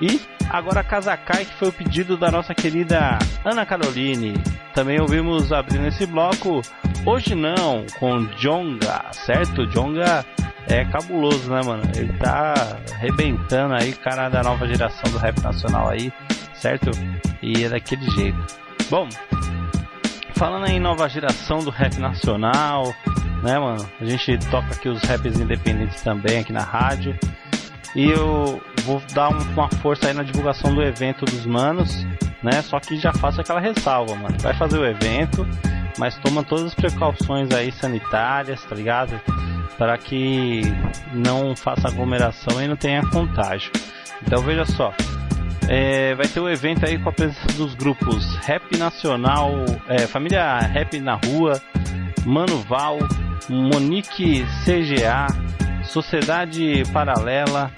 E agora Cazacai, que foi o pedido da nossa querida Ana Caroline. Também ouvimos abrindo esse bloco Hoje Não, com Jonga, certo? Jonga é cabuloso, né, mano? Ele tá arrebentando aí, cara da nova geração do rap nacional aí, certo? E é daquele jeito. Bom, falando em nova geração do rap nacional, né, mano? A gente toca aqui os raps independentes também aqui na rádio. E eu vou dar uma força aí na divulgação do evento dos manos, né? Só que já faço aquela ressalva, mano. Vai fazer o evento, mas toma todas as precauções aí sanitárias, tá ligado? Para que não faça aglomeração e não tenha contágio. Então veja só, é, vai ter o um evento aí com a presença dos grupos Rap Nacional, é, Família Rap na Rua, Mano Val, Monique CGA, Sociedade Paralela,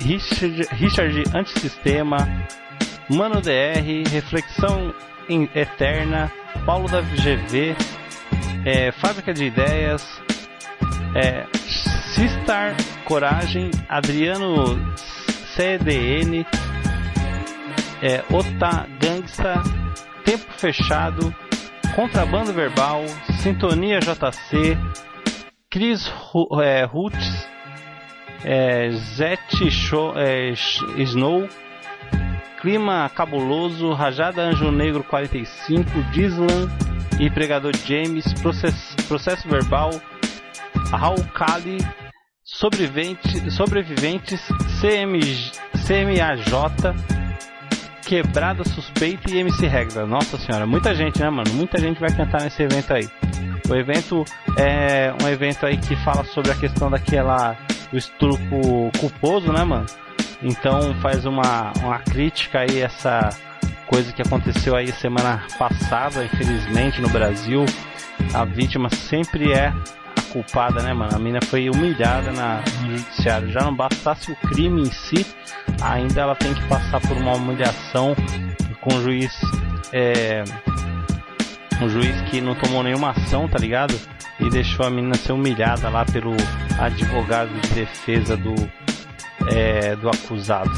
Richard, Richard Antissistema, Mano DR, Reflexão Eterna, Paulo da GV, é, Fábrica de Ideias, é, Sistar Coragem, Adriano CDN, é, Ota Gangsta, Tempo Fechado, Contrabando Verbal, Sintonia JC, Chris é, Roots, é, Zet é, Snow, Clima Cabuloso, Rajada Anjo Negro 45, Dislan e Pregador James, Processo, Verbal, Raul Kali, Sobrevivente, Sobreviventes, CM, CMAJ, Quebrada Suspeita e MC Regra. Nossa senhora, muita gente, né, mano? Muita gente vai cantar nesse evento aí. O evento é um evento aí que fala sobre a questão daquela do estupro culposo, né, mano? Então faz uma, uma crítica aí essa coisa que aconteceu aí semana passada, infelizmente, no Brasil. A vítima sempre é culpada, né, mano? A mina foi humilhada na, no judiciário. Já não bastasse o crime em si, ainda ela tem que passar por uma humilhação com o juiz. É, um juiz que não tomou nenhuma ação, tá ligado? E deixou a menina ser humilhada lá pelo advogado de defesa do, é, do acusado.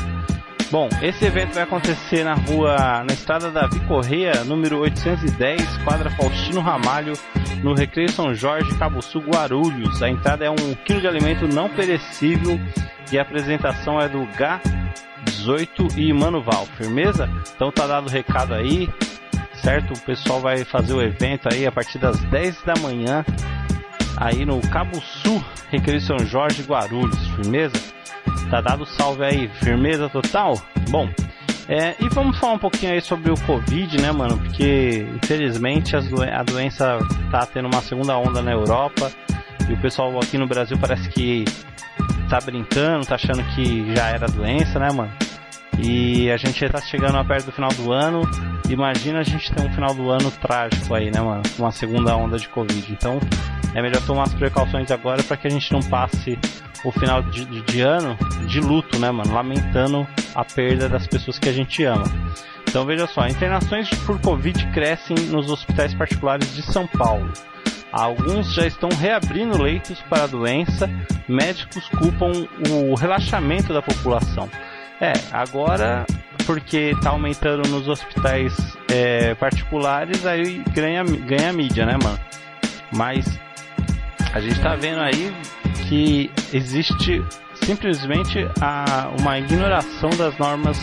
Bom, esse evento vai acontecer na rua, na estrada Davi Correia, número 810, quadra Faustino Ramalho, no Recreio São Jorge, Cabo Sul, Guarulhos. A entrada é um quilo de alimento não perecível e a apresentação é do Gá18 e Manuval. Firmeza? Então tá dado o recado aí, certo? O pessoal vai fazer o evento aí a partir das 10 da manhã, aí no Cabo Sul, Recreio São Jorge, Guarulhos. Firmeza? Tá dado salve aí, firmeza total? Bom, é, e vamos falar um pouquinho aí sobre o Covid, né, mano? Porque infelizmente a doença tá tendo uma segunda onda na Europa e o pessoal aqui no Brasil parece que tá brincando, tá achando que já era doença, né, mano? E a gente tá chegando perto do final do ano. Imagina a gente ter um final do ano trágico aí, né, mano? Uma segunda onda de Covid. Então é melhor tomar as precauções agora para que a gente não passe o final de, de, de, ano de luto, né, mano? Lamentando a perda das pessoas que a gente ama. Então veja só, internações por Covid crescem nos hospitais particulares de São Paulo. Alguns já estão reabrindo leitos para a doença, médicos culpam o relaxamento da população. É, agora porque está aumentando nos hospitais é, particulares, aí ganha, ganha mídia, né, mano? Mas a gente está vendo aí que existe simplesmente a, uma ignoração das normas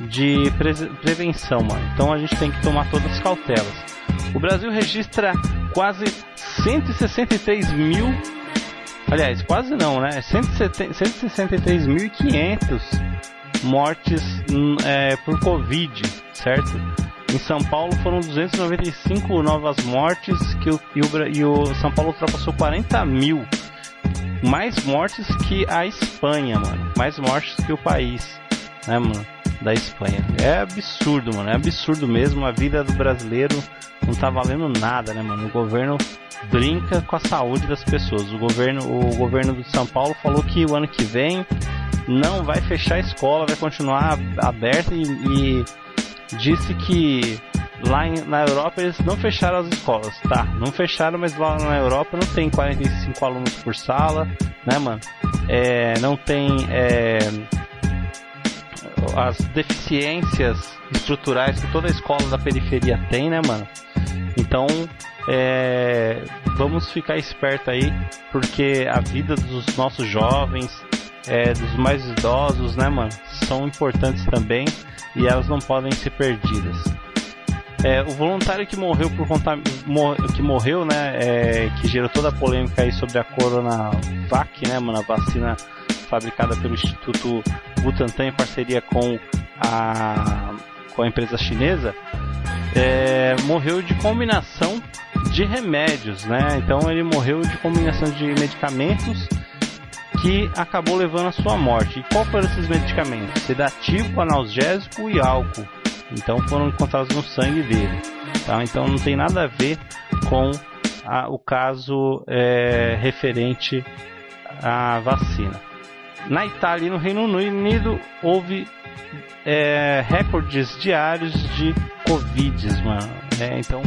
de pre prevenção, mano. Então a gente tem que tomar todas as cautelas. O Brasil registra quase 163 mil, aliás, quase não, né? 163.500 mortes hum, é, por Covid, certo? Em São Paulo foram 295 novas mortes que o, e, o, e o São Paulo ultrapassou 40 mil. Mais mortes que a Espanha, mano. Mais mortes que o país, né, mano? Da Espanha. É absurdo, mano. É absurdo mesmo. A vida do brasileiro não tá valendo nada, né, mano? O governo brinca com a saúde das pessoas. O governo, o governo de São Paulo falou que o ano que vem não vai fechar a escola, vai continuar aberta e, e disse que lá em- na Europa eles não fecharam as escolas, tá? Não fecharam, mas lá na Europa não tem 45 alunos por sala, né, mano? É, não tem é, as deficiências estruturais que toda escola da periferia tem, né, mano? Então, é, vamos ficar esperto aí, porque a vida dos nossos jovens, é, dos mais idosos, né, mano, são importantes também e elas não podem ser perdidas. É, o voluntário que morreu por conta, que morreu, né, é, que gerou toda a polêmica aí sobre a Coronavac, né, mano, a vacina fabricada pelo Instituto Butantan em parceria com a com a empresa chinesa, é, morreu de combinação de remédios, né? Então ele morreu de combinação de medicamentos que acabou levando à sua morte. E qual foram esses medicamentos? Sedativo, analgésico e álcool. Então foram encontrados no sangue dele. Tá? Então não tem nada a ver com a- o caso é, referente à vacina. Na Itália e no Reino Unido houve é, recordes diários de Covid, mano. né? então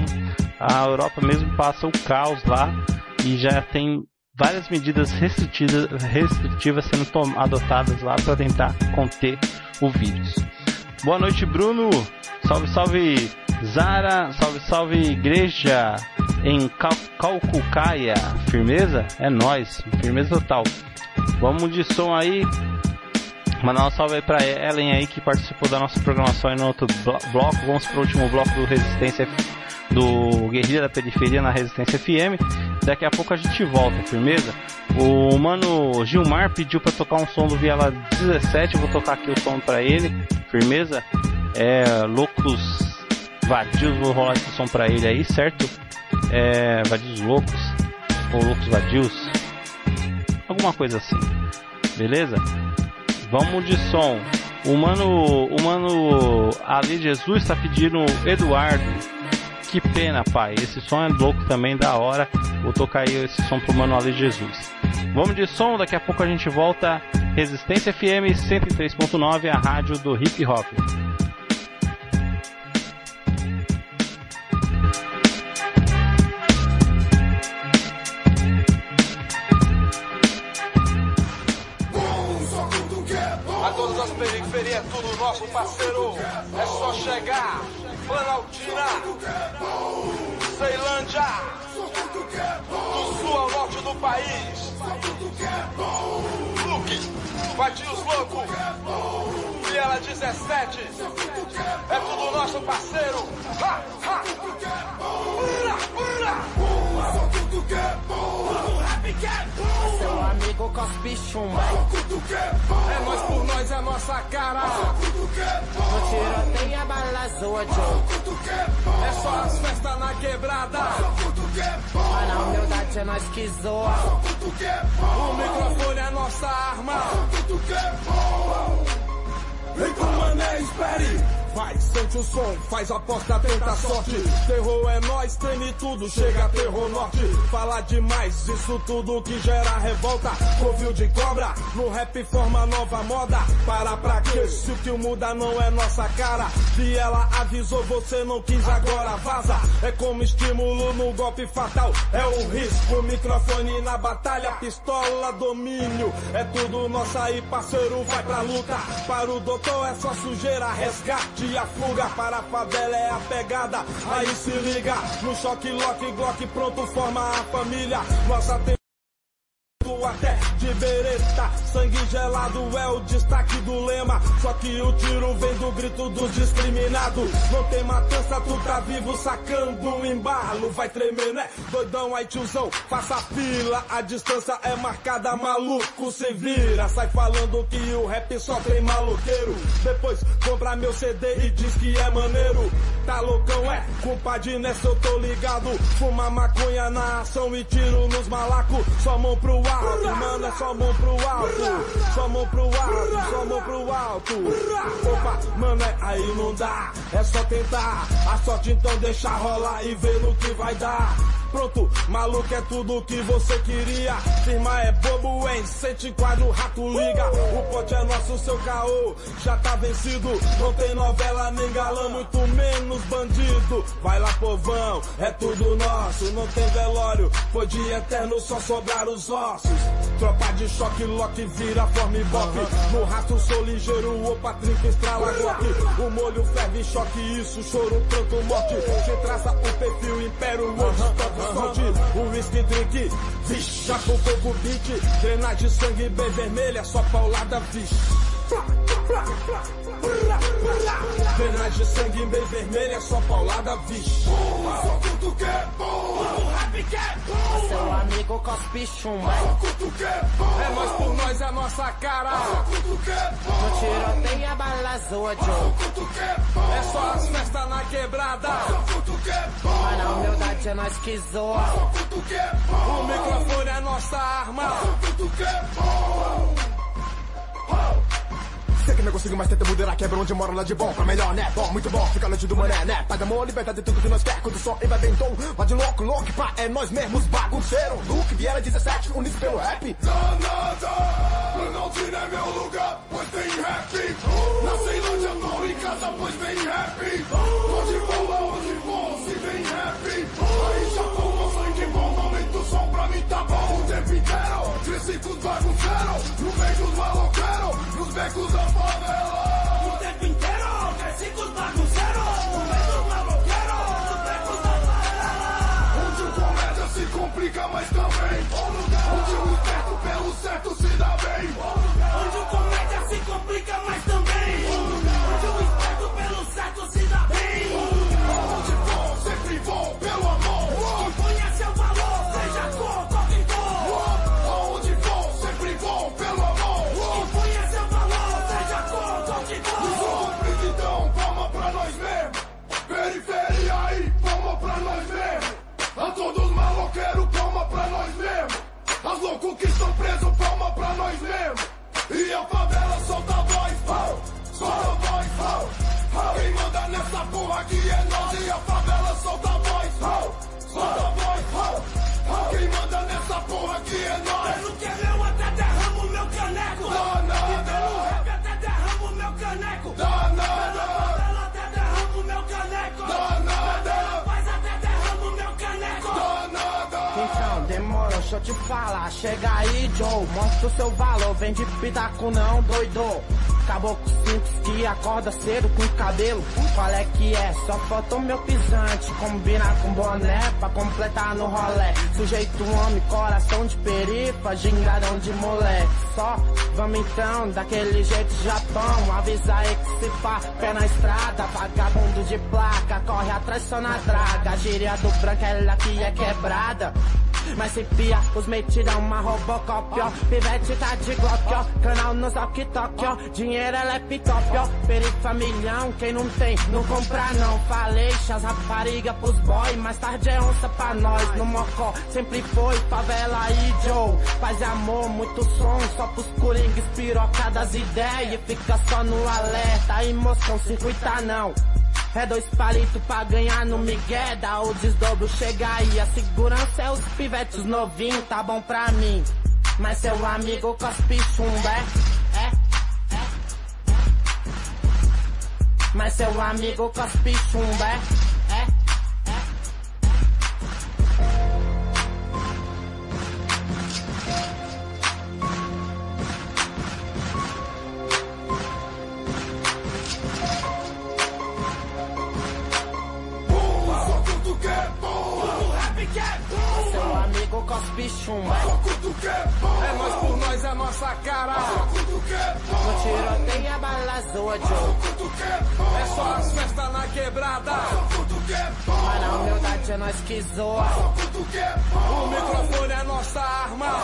a Europa mesmo passa o caos lá e já tem várias medidas restritivas, restritivas sendo adotadas lá para tentar conter o vírus. Boa noite, Bruno. Salve, salve, Zara. Salve, salve, igreja em Cal Calcucaia. Firmeza? É nós. Firmeza total. Vamos de som aí. Mandar um salve aí pra Ellen aí que participou da nossa programação aí no outro blo- bloco. Vamos pro último bloco do Resistência do Guerrilha da Periferia na Resistência FM. Daqui a pouco a gente volta, firmeza? O mano Gilmar pediu pra tocar um som do Viela 17, eu vou tocar aqui o som pra ele, firmeza? É Loucos Vadios, vou rolar esse som pra ele aí, certo? É Vadios Loucos ou Loucos Vadios, alguma coisa assim, beleza? Vamos de som. O mano, o mano Ali Jesus está pedindo Eduardo. Que pena, pai. Esse som é louco também, da hora. Vou tocar aí esse som pro mano Ali Jesus. Vamos de som, daqui a pouco a gente volta. Resistência FM 103.9, a rádio do hip hop. A todas as periferias, tudo nosso parceiro. É só chegar. Planaltina, Ceilândia, do sul ao norte do país. Luke, Batios Louco, Viela 17. É tudo nosso parceiro. Ha, ha. Ura, ura. Seu amigo cospe chumba. É nós por nós, é nossa cara. No tiroteio a bala zoa. É só as festas na quebrada. Mas na humildade é nós que zoa. O microfone é nossa arma. Então, mané, espere. Vai, sente o som, faz aposta, tenta a sorte. Terror é nós, treme tudo, chega terror norte. Fala demais, isso tudo que gera revolta. Covil de cobra, no rap forma nova moda. Para pra quê? Se o que muda não é nossa cara. E ela avisou, você não quis, agora vaza. É como estímulo no golpe fatal. É o risco, microfone na batalha, pistola, domínio. É tudo nosso aí, parceiro, vai pra luta. Para o doutor é só sujeira, resgate a fuga. Para a favela é a pegada. Aí se liga, no choque, lock, glock, pronto, forma a família. Nossa chego até de bereta. Sangue gelado é o destaque do lema. Só que o tiro vem do grito do discriminado. Não tem matança, tu tá vivo sacando o embalo. Vai tremer, né? Doidão aí, tiozão, faça fila. A distância é marcada, maluco, se vira. Sai falando que o rap só tem maluqueiro. Depois compra meu CD e diz que é maneiro. Tá loucão, é? Compadre, nessa eu tô ligado. Fuma maconha na ação e tiro nos malacos. Só mão pro alto, mano, é só mão pro alto. Só mão pro alto, só mão pro alto. Opa, mano, é aí não dá. É só tentar. A sorte então deixa rolar e ver no que vai dar. Pronto, maluco é tudo que você queria. Firma é bobo, hein? Sente quadro, rato liga. O pote é nosso, seu caô já tá vencido. Não tem novela nem galã, muito menos bandido. Vai lá, povão, é tudo nosso. Não tem velório, foi de eterno, só sobraram os ossos. Tropa de choque, lock, vira, forma e boque. No rato sou ligeiro, o patrinco estrala glock. O molho ferve, choque, isso, choro, pranto, morte. Se traça o perfil, império, hoje, sorte. O whisky drink, vixe, já com fogo beat. Grenade, sangue bem vermelha, só paulada, vixe. Penas de sangue bem vermelha, só paulada, vixe. Só tudo que é bom, o rap que é bom. Seu amigo cospe chumba. Só tudo que é bom. É nós por nós, é nossa cara. Só tudo que é bom. No tiroteio a bala azul, Só tudo que é bom. É só as festas na quebrada. Só tudo que é bom. Mas na humildade é nós que zoa. Só tudo que é bom. O microfone é nossa arma. Só tudo que é bom. Sei que não consigo mais tentar mudar, quebra onde moro lá de bom pra melhor, né? Bom, muito bom, fica longe do mané, né? Paz, amor, liberdade, tudo que nós quer, quando o som e vai bem tom. Mas de louco, louco, pá, é nós mesmos, bagunceiro. Luke, Vieira 17, unido pelo rap. Danada, não tirei meu lugar, pois tem rap. Nasci longe, eu tô em casa, pois vem rap. Onde vou, aonde vou, se vem rap. Aí já com sangue bom, aumenta o som pra mim tá bom. O tempo inteiro, cresci com os maloqueiros, nos becos da te falar. Chega aí, Joe, mostra o seu valor. Vem de pitaco não, doido. Caboclo simples que acorda cedo com cabelo. Qual é que é? Só falta o meu pisante. Combinar com boné pra completar no rolé. Sujeito homem, coração de perifa, gingadão de moleque. Só vamos então, daquele jeito Japão. Avisa aí que se pá, pé na estrada. Vagabundo de placa, corre atrás só na draga. A gíria do branco, ela que é quebrada. Mas se pia, os metidos uma robocop, ó. Pivete tá de glock, ó. Canal no Zoc Tok, ó. Dinheiro é pitop, ó. Perifa milhão, quem não tem, não compra não. Falei, as rapariga pros boy, mais tarde é onça pra nós. No Mocó, sempre foi favela e Joe. Paz e amor, muito som, só pros coringues, pirocadas ideias. Fica só no alerta, aí moção, circuita não. É dois palitos pra ganhar no Miguel, dá o desdobro, chega aí. A segurança é os pivetes novinhos, tá bom pra mim. Mas seu amigo cospe chumba, é? É? Mas seu amigo cospe chumba, é? Que é nós por nós, é nossa cara. No tiroteio a bala zojo. É só as festas na quebrada. Mas na humildade é nós que zoa. O microfone é nossa arma.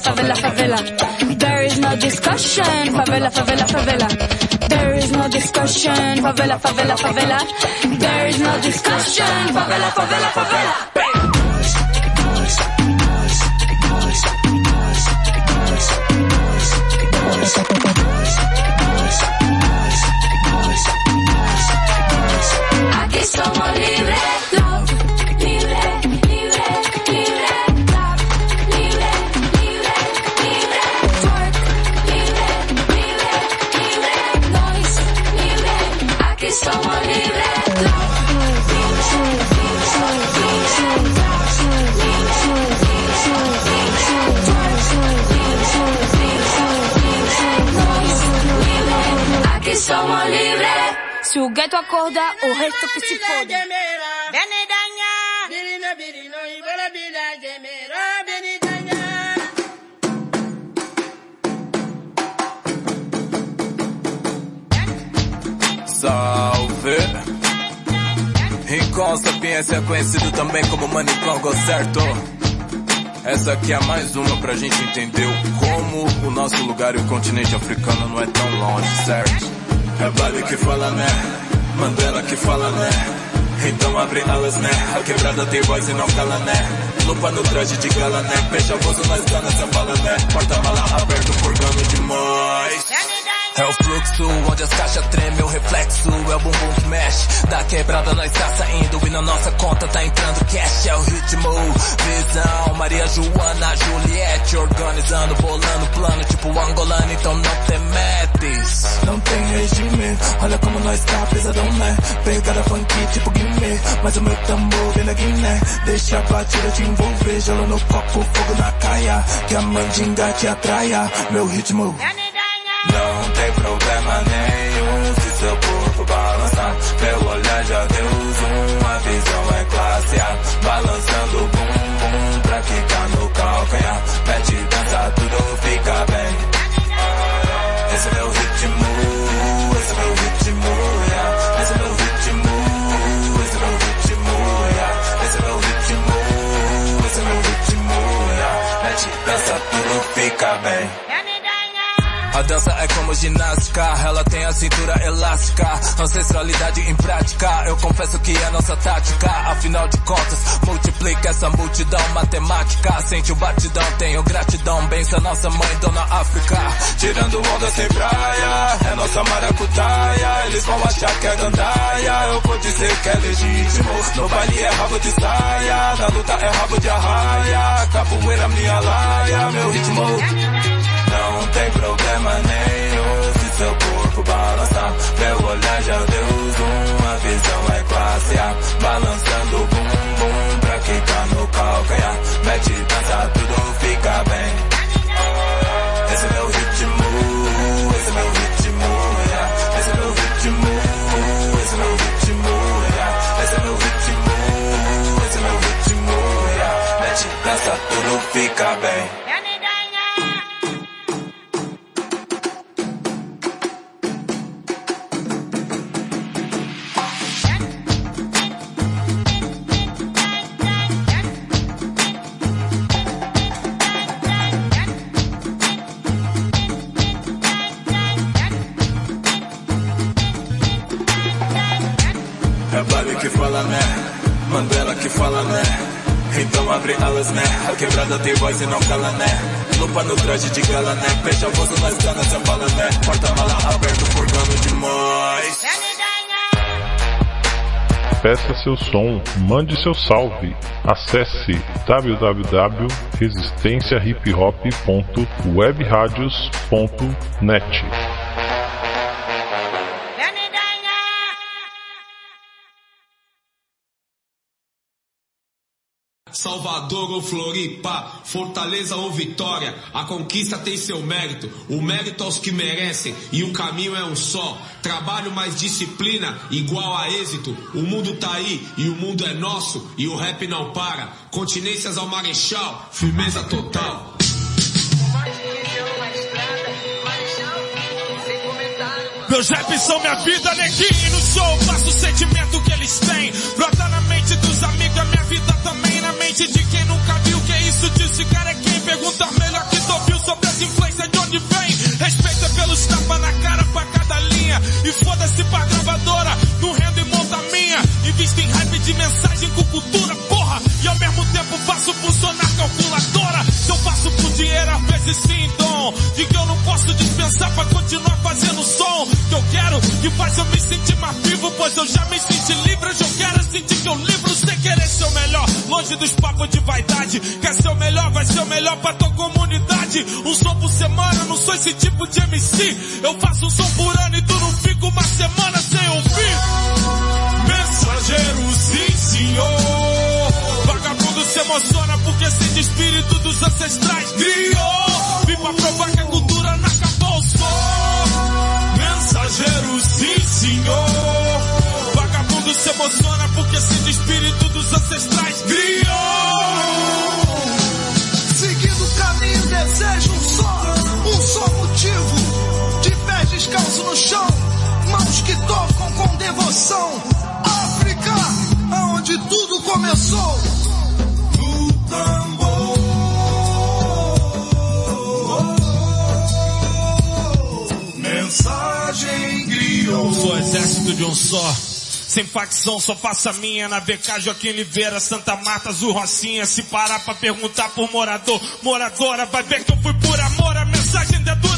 Favela, favela, favela. There is no discussion. Favela, favela, favela. There is no discussion. Favela, favela, favela. There is no discussion. Favela, favela, favela. Gueto acorda, o resto que se foda. Salve! Rincon Sapiência, conhecido também como Manicongo, certo? Essa aqui é mais uma pra gente entender como o nosso lugar e o continente africano não é tão longe, certo? É Bali que fala, né? Mandela que fala, né? Então abre alas, né? A quebrada tem voz e não cala, né? Lupa no traje de gala, né? Fecha voz nas ganas, sem bala, né? Porta-mala aberto, furgando demais. É o fluxo onde as caixas tremem, o reflexo é o bumbum que mexe. Da quebrada nós tá saindo e na nossa conta tá entrando cash. É o ritmo, visão, Maria Joana, Juliette, organizando, bolando plano, tipo angolano, então não te metes. Não tem regime, olha como nós tá pesadão, né? Pegada funk tipo Guimê, mas o meu tambor vem da Guiné. Deixa a batida te envolver, gelo no copo, fogo na caia, que a mandinga te atraia. Meu ritmo. Não tem problema nenhum se seu corpo balançar. Meu olhar já deu zoom, a visão é classe A. Balançando o bumbum pra quicar no calcanhar. Mete dança, tudo fica bem. Esse é meu como ginástica, ela tem a cintura elástica. Ancestralidade em prática, eu confesso que é nossa tática. Afinal de contas, multiplica essa multidão matemática. Sente o batidão, tenho gratidão. Bença nossa mãe, dona África. Tirando onda sem praia, é nossa maracutaia. Eles vão achar que é gandaia. Eu vou dizer que é legítimo. No baile é rabo de saia, na luta é rabo de arraia. Capoeira minha laia, meu ritmo. Não tem problema se seu corpo balançar. Meu olhar já deu zoom, a visão é classe A. Balançando o bumbum pra quicar no calcanhar. Mete dança, tudo fica bem. Abre alas né, a quebrada tem voz e não cala né. Lupa no traje de gala né, fecha o bolso nas canas sem bala né. Porta-mala aberto, furgando demais. Peça seu som, mande seu salve. Acesse www.resistenciahiphop.webradios.net. Salvador ou Floripa, Fortaleza ou Vitória, a conquista tem seu mérito, o mérito aos que merecem, e o caminho é um só. Trabalho mais disciplina, igual a êxito. O mundo tá aí e o mundo é nosso, e o rap não para. Continências ao Marechal, firmeza total. Meus raps são minha vida, neguinho. Show faço o sentimento que eles têm. Brota na mente dos amigos, a minha vida mente de quem nunca viu que isso disse cara é quem. Pergunta melhor que ouviu sobre as influências de onde vem. Respeita pelos tapas na cara pra cada linha. E foda-se pra gravadora, não rendo e monta minha. Invisto em rap de mensagem com cultura, porra. E ao mesmo tempo faço funcionar calculadora. Se eu faço por dinheiro, às vezes sim, dom. De que eu não posso dispensar pra continuar fazendo som que eu quero, que faz eu me sentir mais vivo, pois eu já me senti livre, hoje eu quero sentir que eu livro sem querer ser o melhor, longe dos papos de vaidade, quer ser o melhor, vai ser o melhor pra tua comunidade, um som por semana, não sou esse tipo de MC, eu faço um som por ano e tu não fica uma semana sem ouvir, mensageiro sim senhor, vagabundo se emociona porque sente espírito dos ancestrais, criou, vim pra provar que a cultura não acabou só, mensageiro, sim senhor. Chão, mãos que tocam com devoção. África, aonde tudo começou. No tambor. Mensagem griou. Sou exército de um só. Sem facção, só faço a minha na BK Joaquim Oliveira, Santa Marta, Azul Rocinha. Se parar pra perguntar por morador, moradora, vai ver que eu fui por amor. A mensagem é no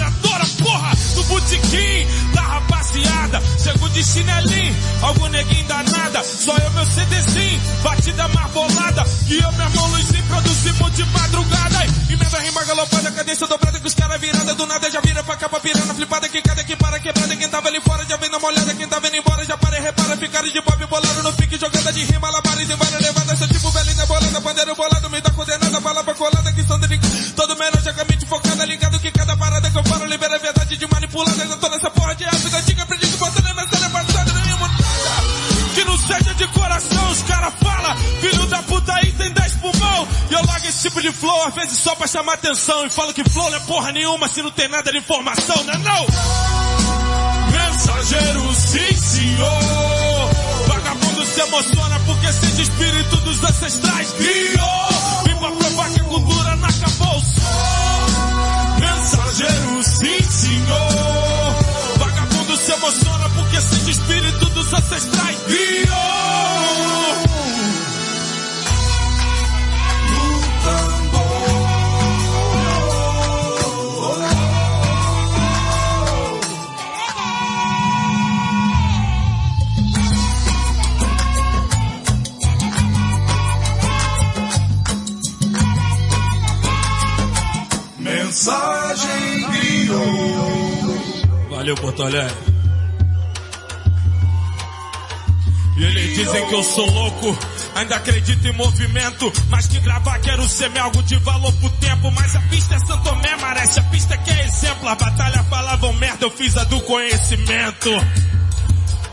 botequim da rapaziada. Chego de chinelinho, algum neguinho danada. Só eu, meu CDzinho, batida mais bolada. E eu, meu irmão Luizinho, produzimos de madrugada. Emenda rima galopada, cadência dobrada que os caras virada do nada já vira pra capa pirando flipada. Que cada que para quebrada, quem tava ali fora já vem na molhada. Quem tava indo embora já para e repara, ficaram de pop bolado no pique, jogada de rima, labares em várias levadas. Sou tipo velhinha bolada, pandeiro bolado, me dá coordenada, palavra colada que são delicadas. Todo menor já mente focada, ligado que cada parada que eu falo libera a manipulada. Eu tô nessa porra de África antiga, aprendi que você não é passada, não rimo nada. Que não seja de coração, os cara fala, filho da puta aí tem 10 pulmão. E eu largo esse tipo de flow, às vezes só pra chamar atenção. E falo que flow não é porra nenhuma se não tem nada de informação, não é não? Mensageiro, sim senhor. Vagabundo se emociona porque sente espírito dos ancestrais. Criou, vim pra provar que a cultura não acabou. Mensageiro, Sim, senhor. Vagabundo se emociona porque sente o espírito dos ancestrais. Criou. Valeu, Porto Alegre. E eles dizem que eu sou louco, ainda acredito em movimento, mas que gravar quero ser algo de valor pro tempo. Mas a pista é Santo Tomé, Mareste, a pista que é exemplo. A batalha falavam merda, eu fiz a do conhecimento.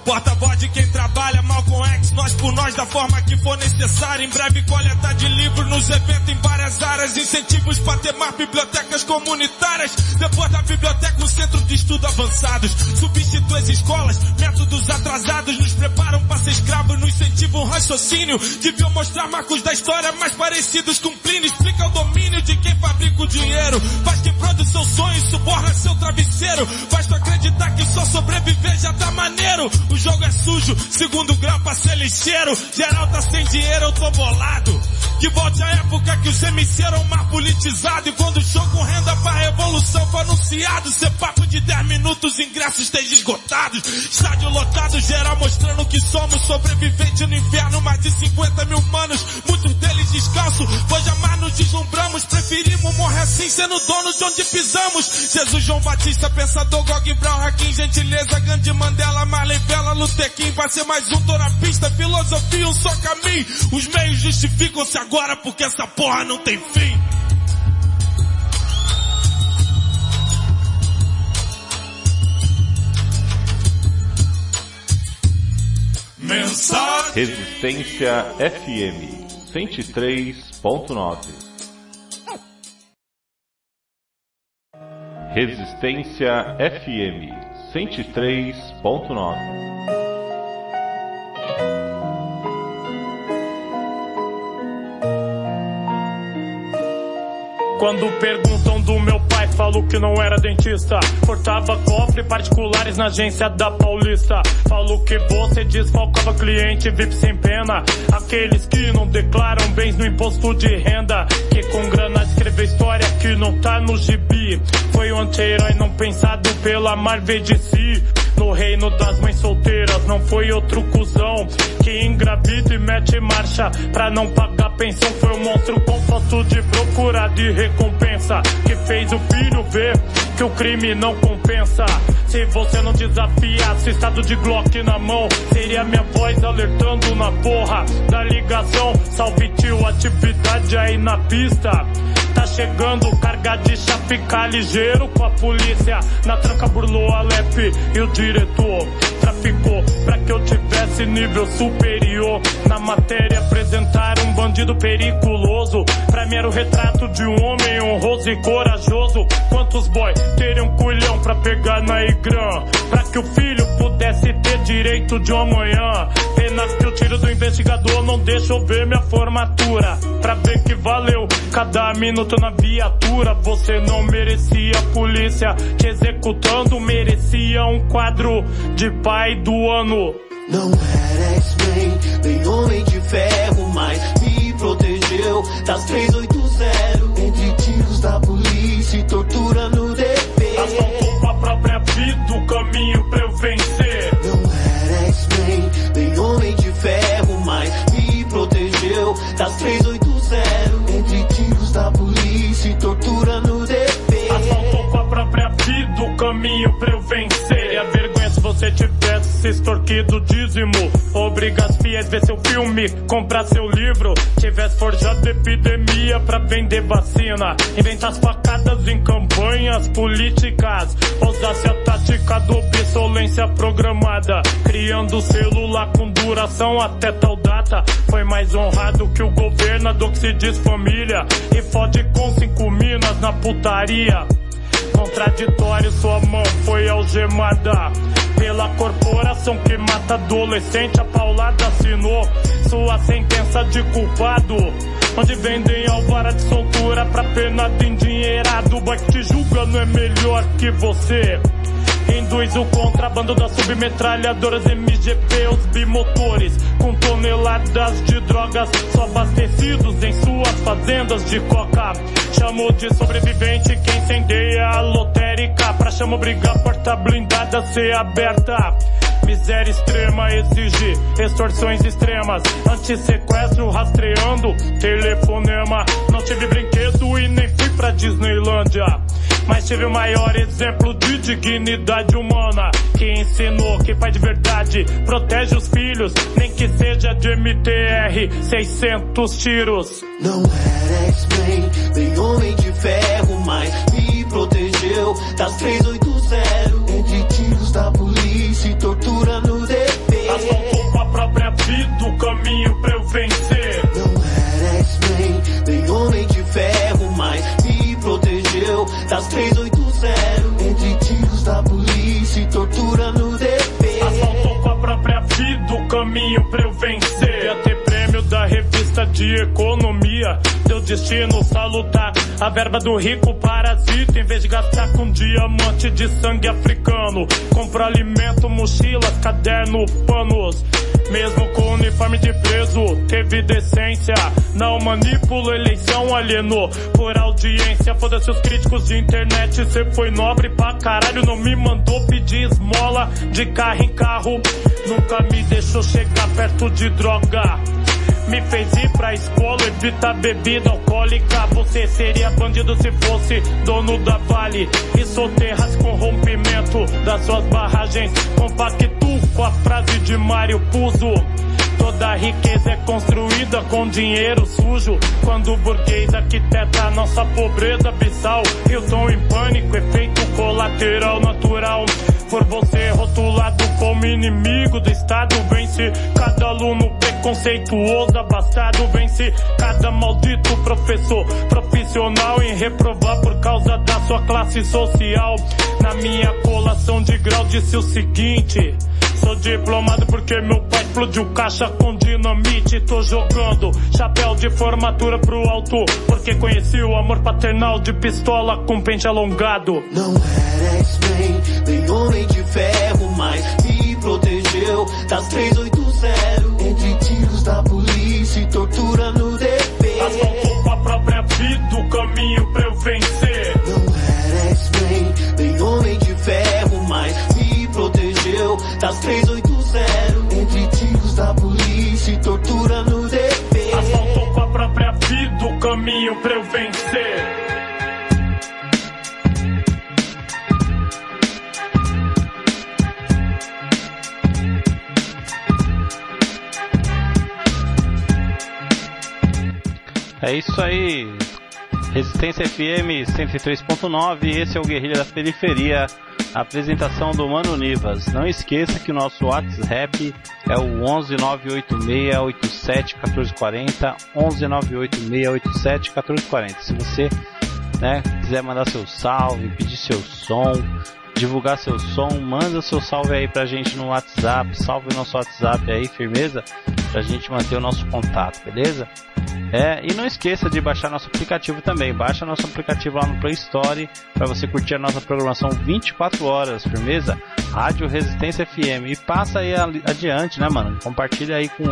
Porta-voz de quem trabalha mal com ex, nós por nós da forma que for necessária. Em breve coleta de livros nos eventos em várias áreas, incentivos para ter mais bibliotecas comunitárias. Depois da biblioteca, um centro de estudo avançados. Substitui as escolas, métodos atrasados, nos preparam para ser escravos, nos incentivam um raciocínio. Deviam mostrar marcos da história mais parecidos com Plínio. Explica o domínio de quem fabrica o dinheiro. Faz quem produz seu sonho, suborna seu travesseiro. Tu acreditar que só sobreviver já tá maneiro. O jogo é sujo, segundo grau pra ser lixeiro. Geral tá sem dinheiro, eu tô bolado. Que volte a época que os MC eram mais politizados. E quando o show com renda pra revolução foi anunciado. Ser papo de 10 minutos, ingressos estejam esgotados. Estádio lotado, geral mostrando que somos sobreviventes no inferno. Mais de 50 mil manos, muitos deles descanso. Pois jamais nos deslumbramos, preferimos morrer assim, sendo dono de onde pisamos. Jesus João Batista, pensador, Gog Brown, Hakim, gentileza, Gandhi Mandela, Marley Bela, Luther King. Vai ser mais um, tô na pista, filosofia, um só caminho. Os meios justificam-se agora porque essa porra não tem fim. Mensagem. Resistência FM 103.9 Resistência FM 103.9 Quando perguntam do meu pai, falo que não era dentista. Cortava cofre particulares na agência da Paulista. Falo que você desfalcava cliente VIP sem pena. Aqueles que não declaram bens no imposto de renda. Que com grana escreveu história que não tá no gibi. Foi um anti-herói não pensado pela Marvel de si. No reino das mães solteiras, não foi outro cuzão que engravida e mete marcha pra não pagar pensão. Foi um monstro composto de procura de recompensa que fez o filho ver que o crime não compensa. Se você não desafiasse estado de Glock na mão, seria minha voz alertando na porra da ligação. Salve tio, atividade aí na pista. Tá chegando carga de chá, fica ligeiro com a polícia. Na tranca burlou a Lep e o diretor traficou pra que eu tivesse nível superior. Na matéria apresentar um bandido periculoso. Pra mim era o retrato de um homem honroso e corajoso. Quantos boy teriam culhão pra pegar na Igrã? Pra que o filho pudesse ter direito de um amanhã. Pena que o tiro do investigador não deixou ver minha formatura. Pra ver que valeu cada minuto na viatura. Você não merecia a polícia te executando. Merecia um quadro de pai do ano. Não era X-Men, nem Homem de Ferro, mas me protegeu das 380 entre tiros da polícia e tortura no DP. Asfaltou com a própria vida o caminho pra eu vencer. Caminho pra eu vencer. E a vergonha se você tivesse se extorquido dízimo. Obriga as fiéis ver seu filme, comprar seu livro. Tivesse forjado epidemia pra vender vacina. Inventar as facadas em campanhas políticas. Usasse a tática do obsolência programada. Criando celular com duração até tal data. Foi mais honrado que o governador que se diz família. E fode com cinco minas na putaria. Contraditório, sua mão foi algemada pela corporação que mata adolescente. A paulada assinou sua sentença de culpado. Onde vendem alvara de soltura pra pena de endinheirado. Vai que te julga não é melhor que você. Induz o contrabando das submetralhadoras MGP, os bimotores, com toneladas de drogas, só abastecidos em suas fazendas de coca. Chamou de sobrevivente quem incendeia a lotérica, pra chama obrigar a porta blindada ser aberta. Miséria extrema exige extorsões extremas, anti-sequestro rastreando telefonema. Não tive brinquedo e nem fui pra Disneylândia. Mas tive o maior exemplo de dignidade humana que ensinou que pai de verdade protege os filhos, nem que seja de MTR 600 tiros. Não era X-Men, nem homem de ferro, mas me protegeu das 380 entre tiros da polícia e tortura no DP. Asfaltou com a própria vida o caminho pra eu vencer. Caminho pra eu vencer. Ia ter prêmio da revista de economia. Deu destino salutar. A verba do rico parasita. Em vez de gastar com diamante de sangue africano. Compra alimento, mochilas, caderno, panos. Mesmo com uniforme de preso, teve decência. Não manipula eleição, alienou por audiência. Foda-se os críticos de internet, cê foi nobre pra caralho. Não me mandou pedir esmola de carro em carro. Nunca me deixou chegar perto de droga. Me fez ir pra escola, evitar bebida alcoólica. Você seria bandido se fosse dono da Vale. E soterras com rompimento das suas barragens. Compacto com a frase de Mário Puzo. Toda riqueza é construída com dinheiro sujo. Quando o burguês arquiteta nossa pobreza abissal. Eu tô em pânico, efeito colateral natural. Por você rotulado como inimigo do Estado, vence cada aluno preconceituoso, abastado, vence cada maldito professor profissional em reprovar por causa da sua classe social. Na minha colação de grau disse o seguinte. Sou diplomado porque meu pai explodiu caixa com dinamite. Tô jogando chapéu de formatura pro alto. Porque conheci o amor paternal de pistola com pente alongado. Não era X-Men, nem homem de ferro, mas me protegeu das 380 entre tiros da polícia e tortura no DP. Asfaltou com a própria vida o caminho pra eu vencer. Das 380 entre tiros da polícia e tortura no DP. Asfaltou com a própria vida o caminho pra eu vencer. É isso aí. Resistência FM 103.9, esse é o Guerrilha da Periferia, apresentação do Mano Nivas. Não esqueça que o nosso WhatsApp é o 11986871440, 11986871440. Se você né, quiser mandar seu salve, pedir seu som, divulgar seu som, manda seu salve aí pra gente no WhatsApp, salve o nosso WhatsApp aí, firmeza, pra gente manter o nosso contato, beleza? É, e não esqueça de baixar nosso aplicativo também. Baixa nosso aplicativo lá no Play Store para você curtir a nossa programação 24 horas, firmeza? Rádio Resistência FM. E passa aí adiante, né, mano? Compartilha aí com,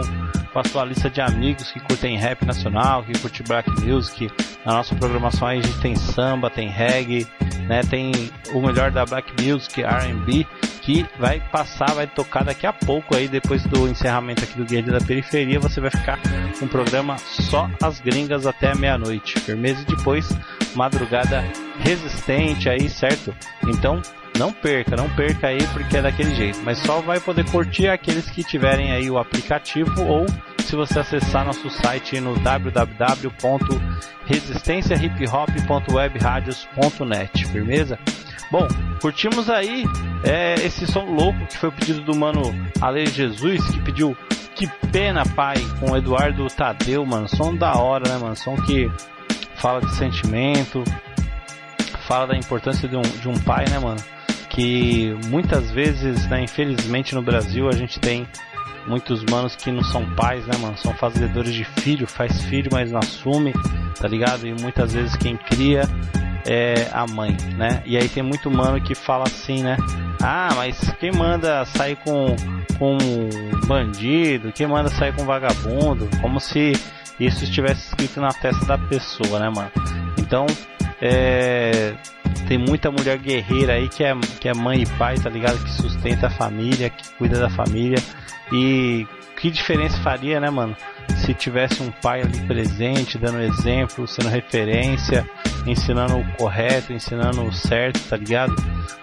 com a sua lista de amigos que curtem rap nacional, que curtem black music. Na nossa programação aí a gente tem samba, tem reggae, né? Tem o melhor da black music, R&B que vai passar, vai tocar daqui a pouco aí, depois do encerramento aqui do Guerrilha da Periferia, você vai ficar com um programa só as gringas até meia-noite, firmeza e depois madrugada resistente aí, certo? Então, não perca, não perca aí porque é daquele jeito, mas só vai poder curtir aqueles que tiverem aí o aplicativo ou se você acessar nosso site no www.resistenciahiphop.webradios.net, firmeza? Bom, curtimos aí é, esse som louco que foi o pedido do mano Ale Jesus, que pediu Que Pena Pai, com Eduardo Tadeu, mano. Som da hora, né, mano? Som que fala de sentimento, fala da importância de um, de um pai, né, mano? Que muitas vezes, né, infelizmente no Brasil, a gente tem muitos manos que não são pais, né, mano? São fazedores de filho, faz filho, mas não assume, tá ligado? E muitas vezes quem cria é a mãe, né? E aí tem muito mano que fala assim, né? Ah, mas quem manda sair com, com bandido? Quem manda sair com vagabundo? Como se isso estivesse escrito na testa da pessoa, né, mano? Então, é, tem muita mulher guerreira aí que é, que é mãe e pai, tá ligado? Que sustenta a família, que cuida da família e que diferença faria, né, mano? Se tivesse um pai ali presente, dando exemplo, sendo referência, ensinando o correto, ensinando o certo, tá ligado?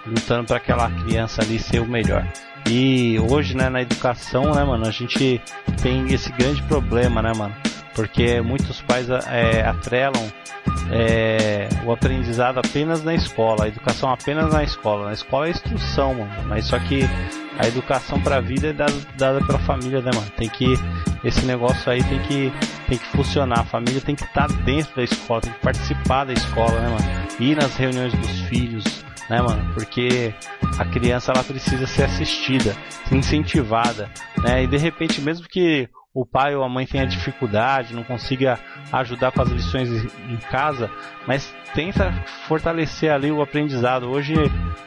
Lutando para aquela criança ali ser o melhor. E hoje, né, na educação, né, mano, a gente tem esse grande problema, né, mano? Porque muitos pais é, atrelam é, o aprendizado apenas na escola, a educação apenas na escola. Na escola é instrução, mano. Mas só que a educação para a vida é dada, dada pela família, né, mano? Tem que esse negócio aí tem que tem que funcionar. A família tem que estar tá dentro da escola, tem que participar da escola, né, mano? Ir nas reuniões dos filhos, né, mano? Porque a criança ela precisa ser assistida, incentivada, né? E de repente, mesmo que o pai ou a mãe tenha dificuldade, não consiga ajudar com as lições em casa, mas tenta fortalecer ali o aprendizado. Hoje,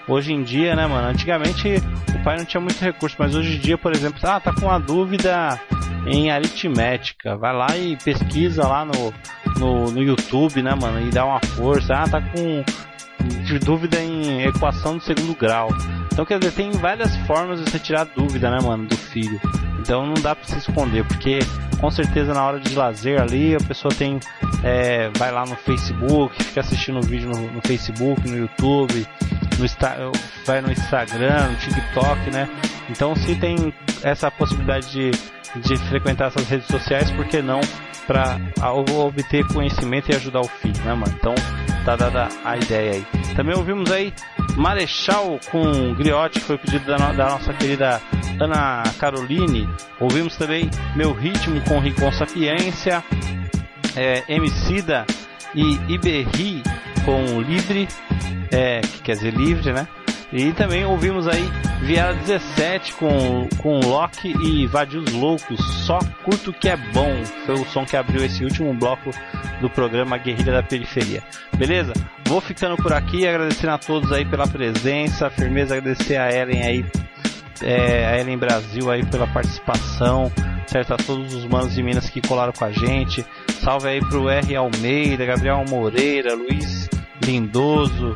hoje em dia, né, mano? Antigamente o pai não tinha muito recurso, mas hoje em dia, por exemplo, ah, tá com uma dúvida em aritmética, vai lá e pesquisa lá no, no, no YouTube, né, mano? E dá uma força. Ah, tá com dúvida em equação do segundo grau. Então, quer dizer, tem várias formas de você tirar dúvida, né, mano, do filho. Então não dá para se esconder, porque com certeza na hora de lazer ali a pessoa tem é, vai lá no Facebook, fica assistindo vídeo no, no Facebook, no YouTube, no vai no Instagram, no TikTok, né? Então se tem essa possibilidade de, de frequentar essas redes sociais, por que não para obter conhecimento e ajudar o filho, né, mano? Então tá dada a ideia aí. Também ouvimos aí Marechal com Griote, que foi pedido da, da, nossa querida Ana Caroline. Ouvimos também Meu Ritmo com Ricon Sapiência, é, Emicida e Iberri com Livre, é, que quer dizer livre, né? E também ouvimos aí Viara 17 com, com Loki e Vadios Loucos. Só curto que é bom. Foi o som que abriu esse último bloco do programa Guerrilha da Periferia. Beleza? Vou ficando por aqui, agradecendo a todos aí pela presença, firmeza, agradecer a Ellen aí, é, a Ellen Brasil aí pela participação, certo? A todos os manos de Minas que colaram com a gente. Salve aí pro R. Almeida, Gabriel Moreira, Luiz Lindoso,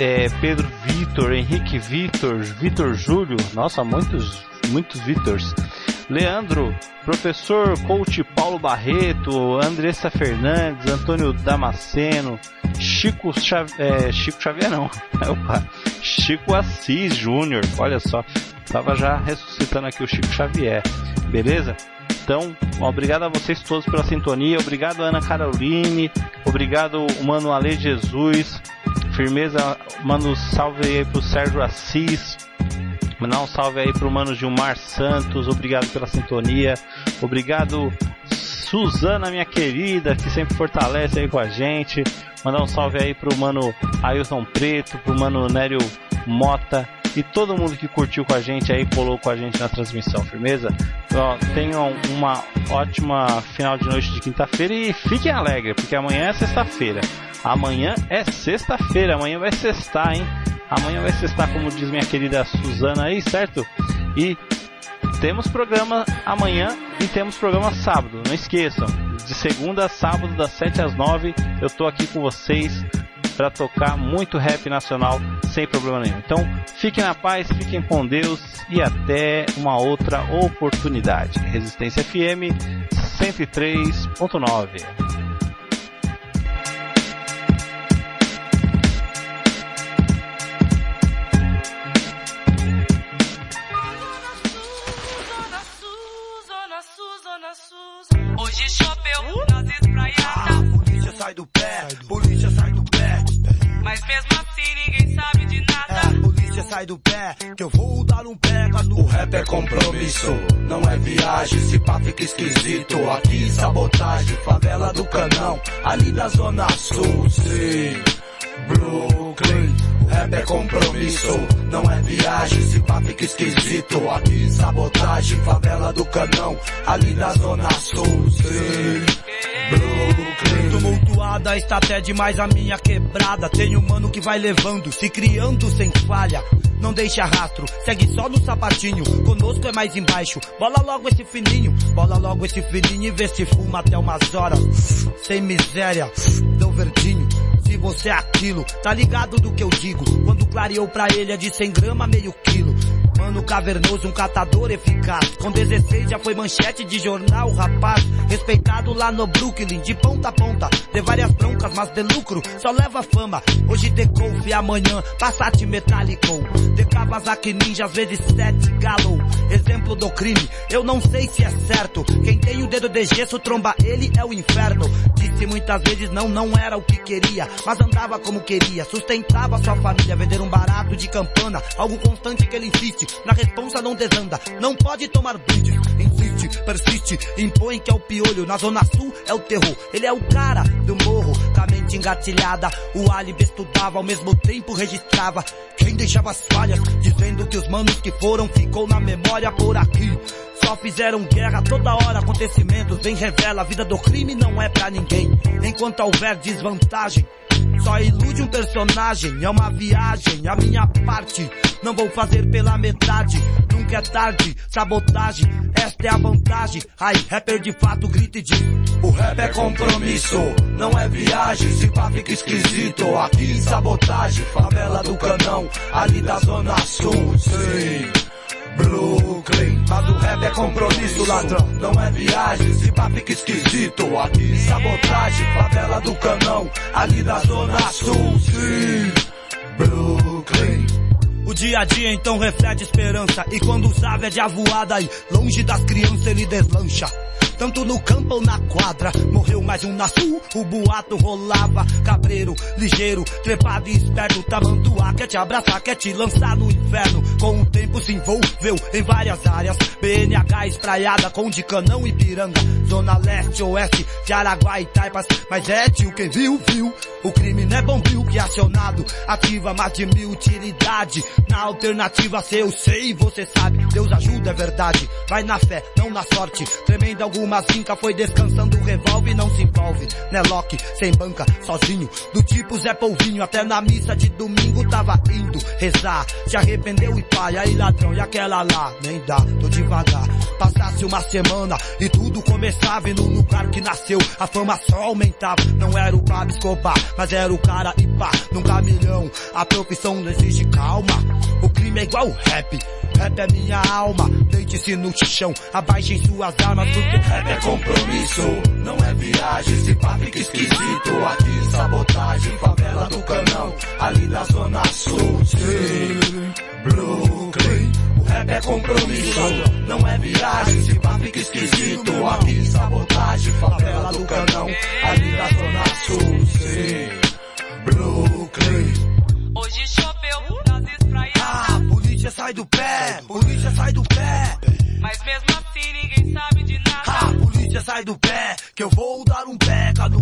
é, Pedro Vitor, Henrique Vitor, Vitor Júlio, nossa, muitos, muitos Vitors. Leandro, professor coach Paulo Barreto, Andressa Fernandes, Antônio Damasceno, Chico, Chave, é, Chico Xavier não, (laughs) Opa, Chico Assis Júnior, olha só, tava já ressuscitando aqui o Chico Xavier, beleza? Então, obrigado a vocês todos pela sintonia, obrigado Ana Caroline, obrigado Mano Jesus, firmeza, manda um salve aí pro Sérgio Assis, mandar um salve aí pro mano Gilmar Santos, obrigado pela sintonia, obrigado Suzana, minha querida, que sempre fortalece aí com a gente, mandar um salve aí pro mano Ailton Preto, pro mano Nério Mota, e todo mundo que curtiu com a gente aí, colou com a gente na transmissão, firmeza? Ó, tenham uma ótima final de noite de quinta-feira e fiquem alegres, porque amanhã é sexta-feira. Amanhã é sexta-feira, amanhã vai sextar, hein? Amanhã vai sextar, como diz minha querida Suzana aí, certo? E temos programa amanhã e temos programa sábado. Não esqueçam, de segunda a sábado, das 7 às 9, eu tô aqui com vocês para tocar muito rap nacional sem problema nenhum. Então, fiquem na paz, fiquem com Deus e até uma outra oportunidade. Resistência FM 103.9. Hoje choveu nas espraiadas. Polícia sai do pé, polícia sai do pé. Mas mesmo assim ninguém sabe de nada. É, polícia sai do pé, que eu vou dar um pega no. O rap é compromisso, não é viagem. Se pá fica esquisito. Aqui sabotagem, favela do canão, ali na zona sul. Sim, Brooklyn. Rap é compromisso, não é viagem. Se pá fica esquisito. Aqui sabotagem, favela do canão, ali na zona sul. Sim. Brooklyn. Tumultuada está até demais a minha quebrada. Tem um mano que vai levando, se criando sem falha. Não deixa rastro, segue só no sapatinho. Conosco é mais embaixo. Bola logo esse fininho, bola logo esse fininho e vê se fuma até umas horas. Sem miséria, tão verdinho se você é aquilo. Tá ligado do que eu digo? Quando clareou pra ele é de 100 grama, meio quilo. Mano cavernoso, um catador eficaz. Com 16 já foi manchete de jornal, rapaz. Respeitado lá no Brooklyn, de ponta a ponta. De várias broncas, mas de lucro, só leva fama. Hoje de Golf, amanhã Passat metálico. De Kawasaki Ninja, às vezes sete galo. Exemplo do crime, eu não sei se é certo. Quem tem o dedo de gesso, tromba ele é o inferno. Disse muitas vezes não, não era o que queria. Mas andava como queria, sustentava sua família. Vender um barato de campana, algo constante que ele insiste. Na responsa não desanda, não pode tomar brindes. Insiste, persiste, impõe que é o piolho. Na zona sul é o terror, ele é o cara do morro. Com a mente engatilhada, o álibi estudava, ao mesmo tempo registrava. Quem deixava as falhas, dizendo que os manos que foram ficou na memória por aqui. Só fizeram guerra toda hora, acontecimentos bem revela, a vida do crime não é pra ninguém. Enquanto houver desvantagem, só ilude um personagem, é uma viagem, a minha parte. Não vou fazer pela metade, nunca é tarde, sabotagem, esta é a vantagem. Aí, rapper de fato grita e diz: O rap é compromisso, não é viagem, se pá fica esquisito. Aqui sabotagem, favela do canão, ali da zona sul, sim. Brooklyn, mas o rap é compromisso, ladrão, não é viagem, se pá fica esquisito. Aqui sabotagem, favela do canão, ali da zona sul, sim. Brooklyn. O dia a dia então reflete esperança. E quando o Zave é de avoada aí Longe das crianças ele deslancha tanto no campo ou na quadra. Morreu mais um na sul, o boato rolava. Cabreiro, ligeiro, trepado e esperto. Tamanduá quer te abraçar, quer te lançar no inferno. Com o tempo se envolveu em várias áreas. BNH espraiada com de canão e piranga. Zona leste, oeste, de Araguá e Taipas. Mas é tio, quem viu, viu. O crime não é bom, viu que acionado. Ativa mais de mil utilidade. Na alternativa, se eu sei, você sabe. Deus ajuda, é verdade. Vai na fé, não na sorte. Tremenda alguma zinca foi descansando o revólver não se envolve. Né Loki, sem banca, sozinho. Do tipo Zé Polvinho, até na missa de domingo tava indo rezar. Se arrependeu e pai, aí ladrão, e aquela lá, nem dá, tô devagar. Passasse uma semana e tudo começava e no lugar que nasceu a fama só aumentava. Não era o Pablo Escobar, mas era o cara e pá, num caminhão. A profissão não exige calma. O crime é igual rap. Rap é minha alma, deite-se no chão, abaixem suas armas, porque rap é compromisso, não é viagem, se pá fica esquisito, aqui sabotagem, favela do canão, ali da zona sul, sim, Brooklyn. O rap é compromisso, não é viagem, se pá fica esquisito, aqui sabotagem, favela do canão, ali da zona sul, sim, Brooklyn. Hoje choveu nas. Ah, polícia sai do pé, polícia sai do pé. Mas mesmo assim ninguém sabe de nada. Ah, polícia sai do pé, que eu vou dar um peca no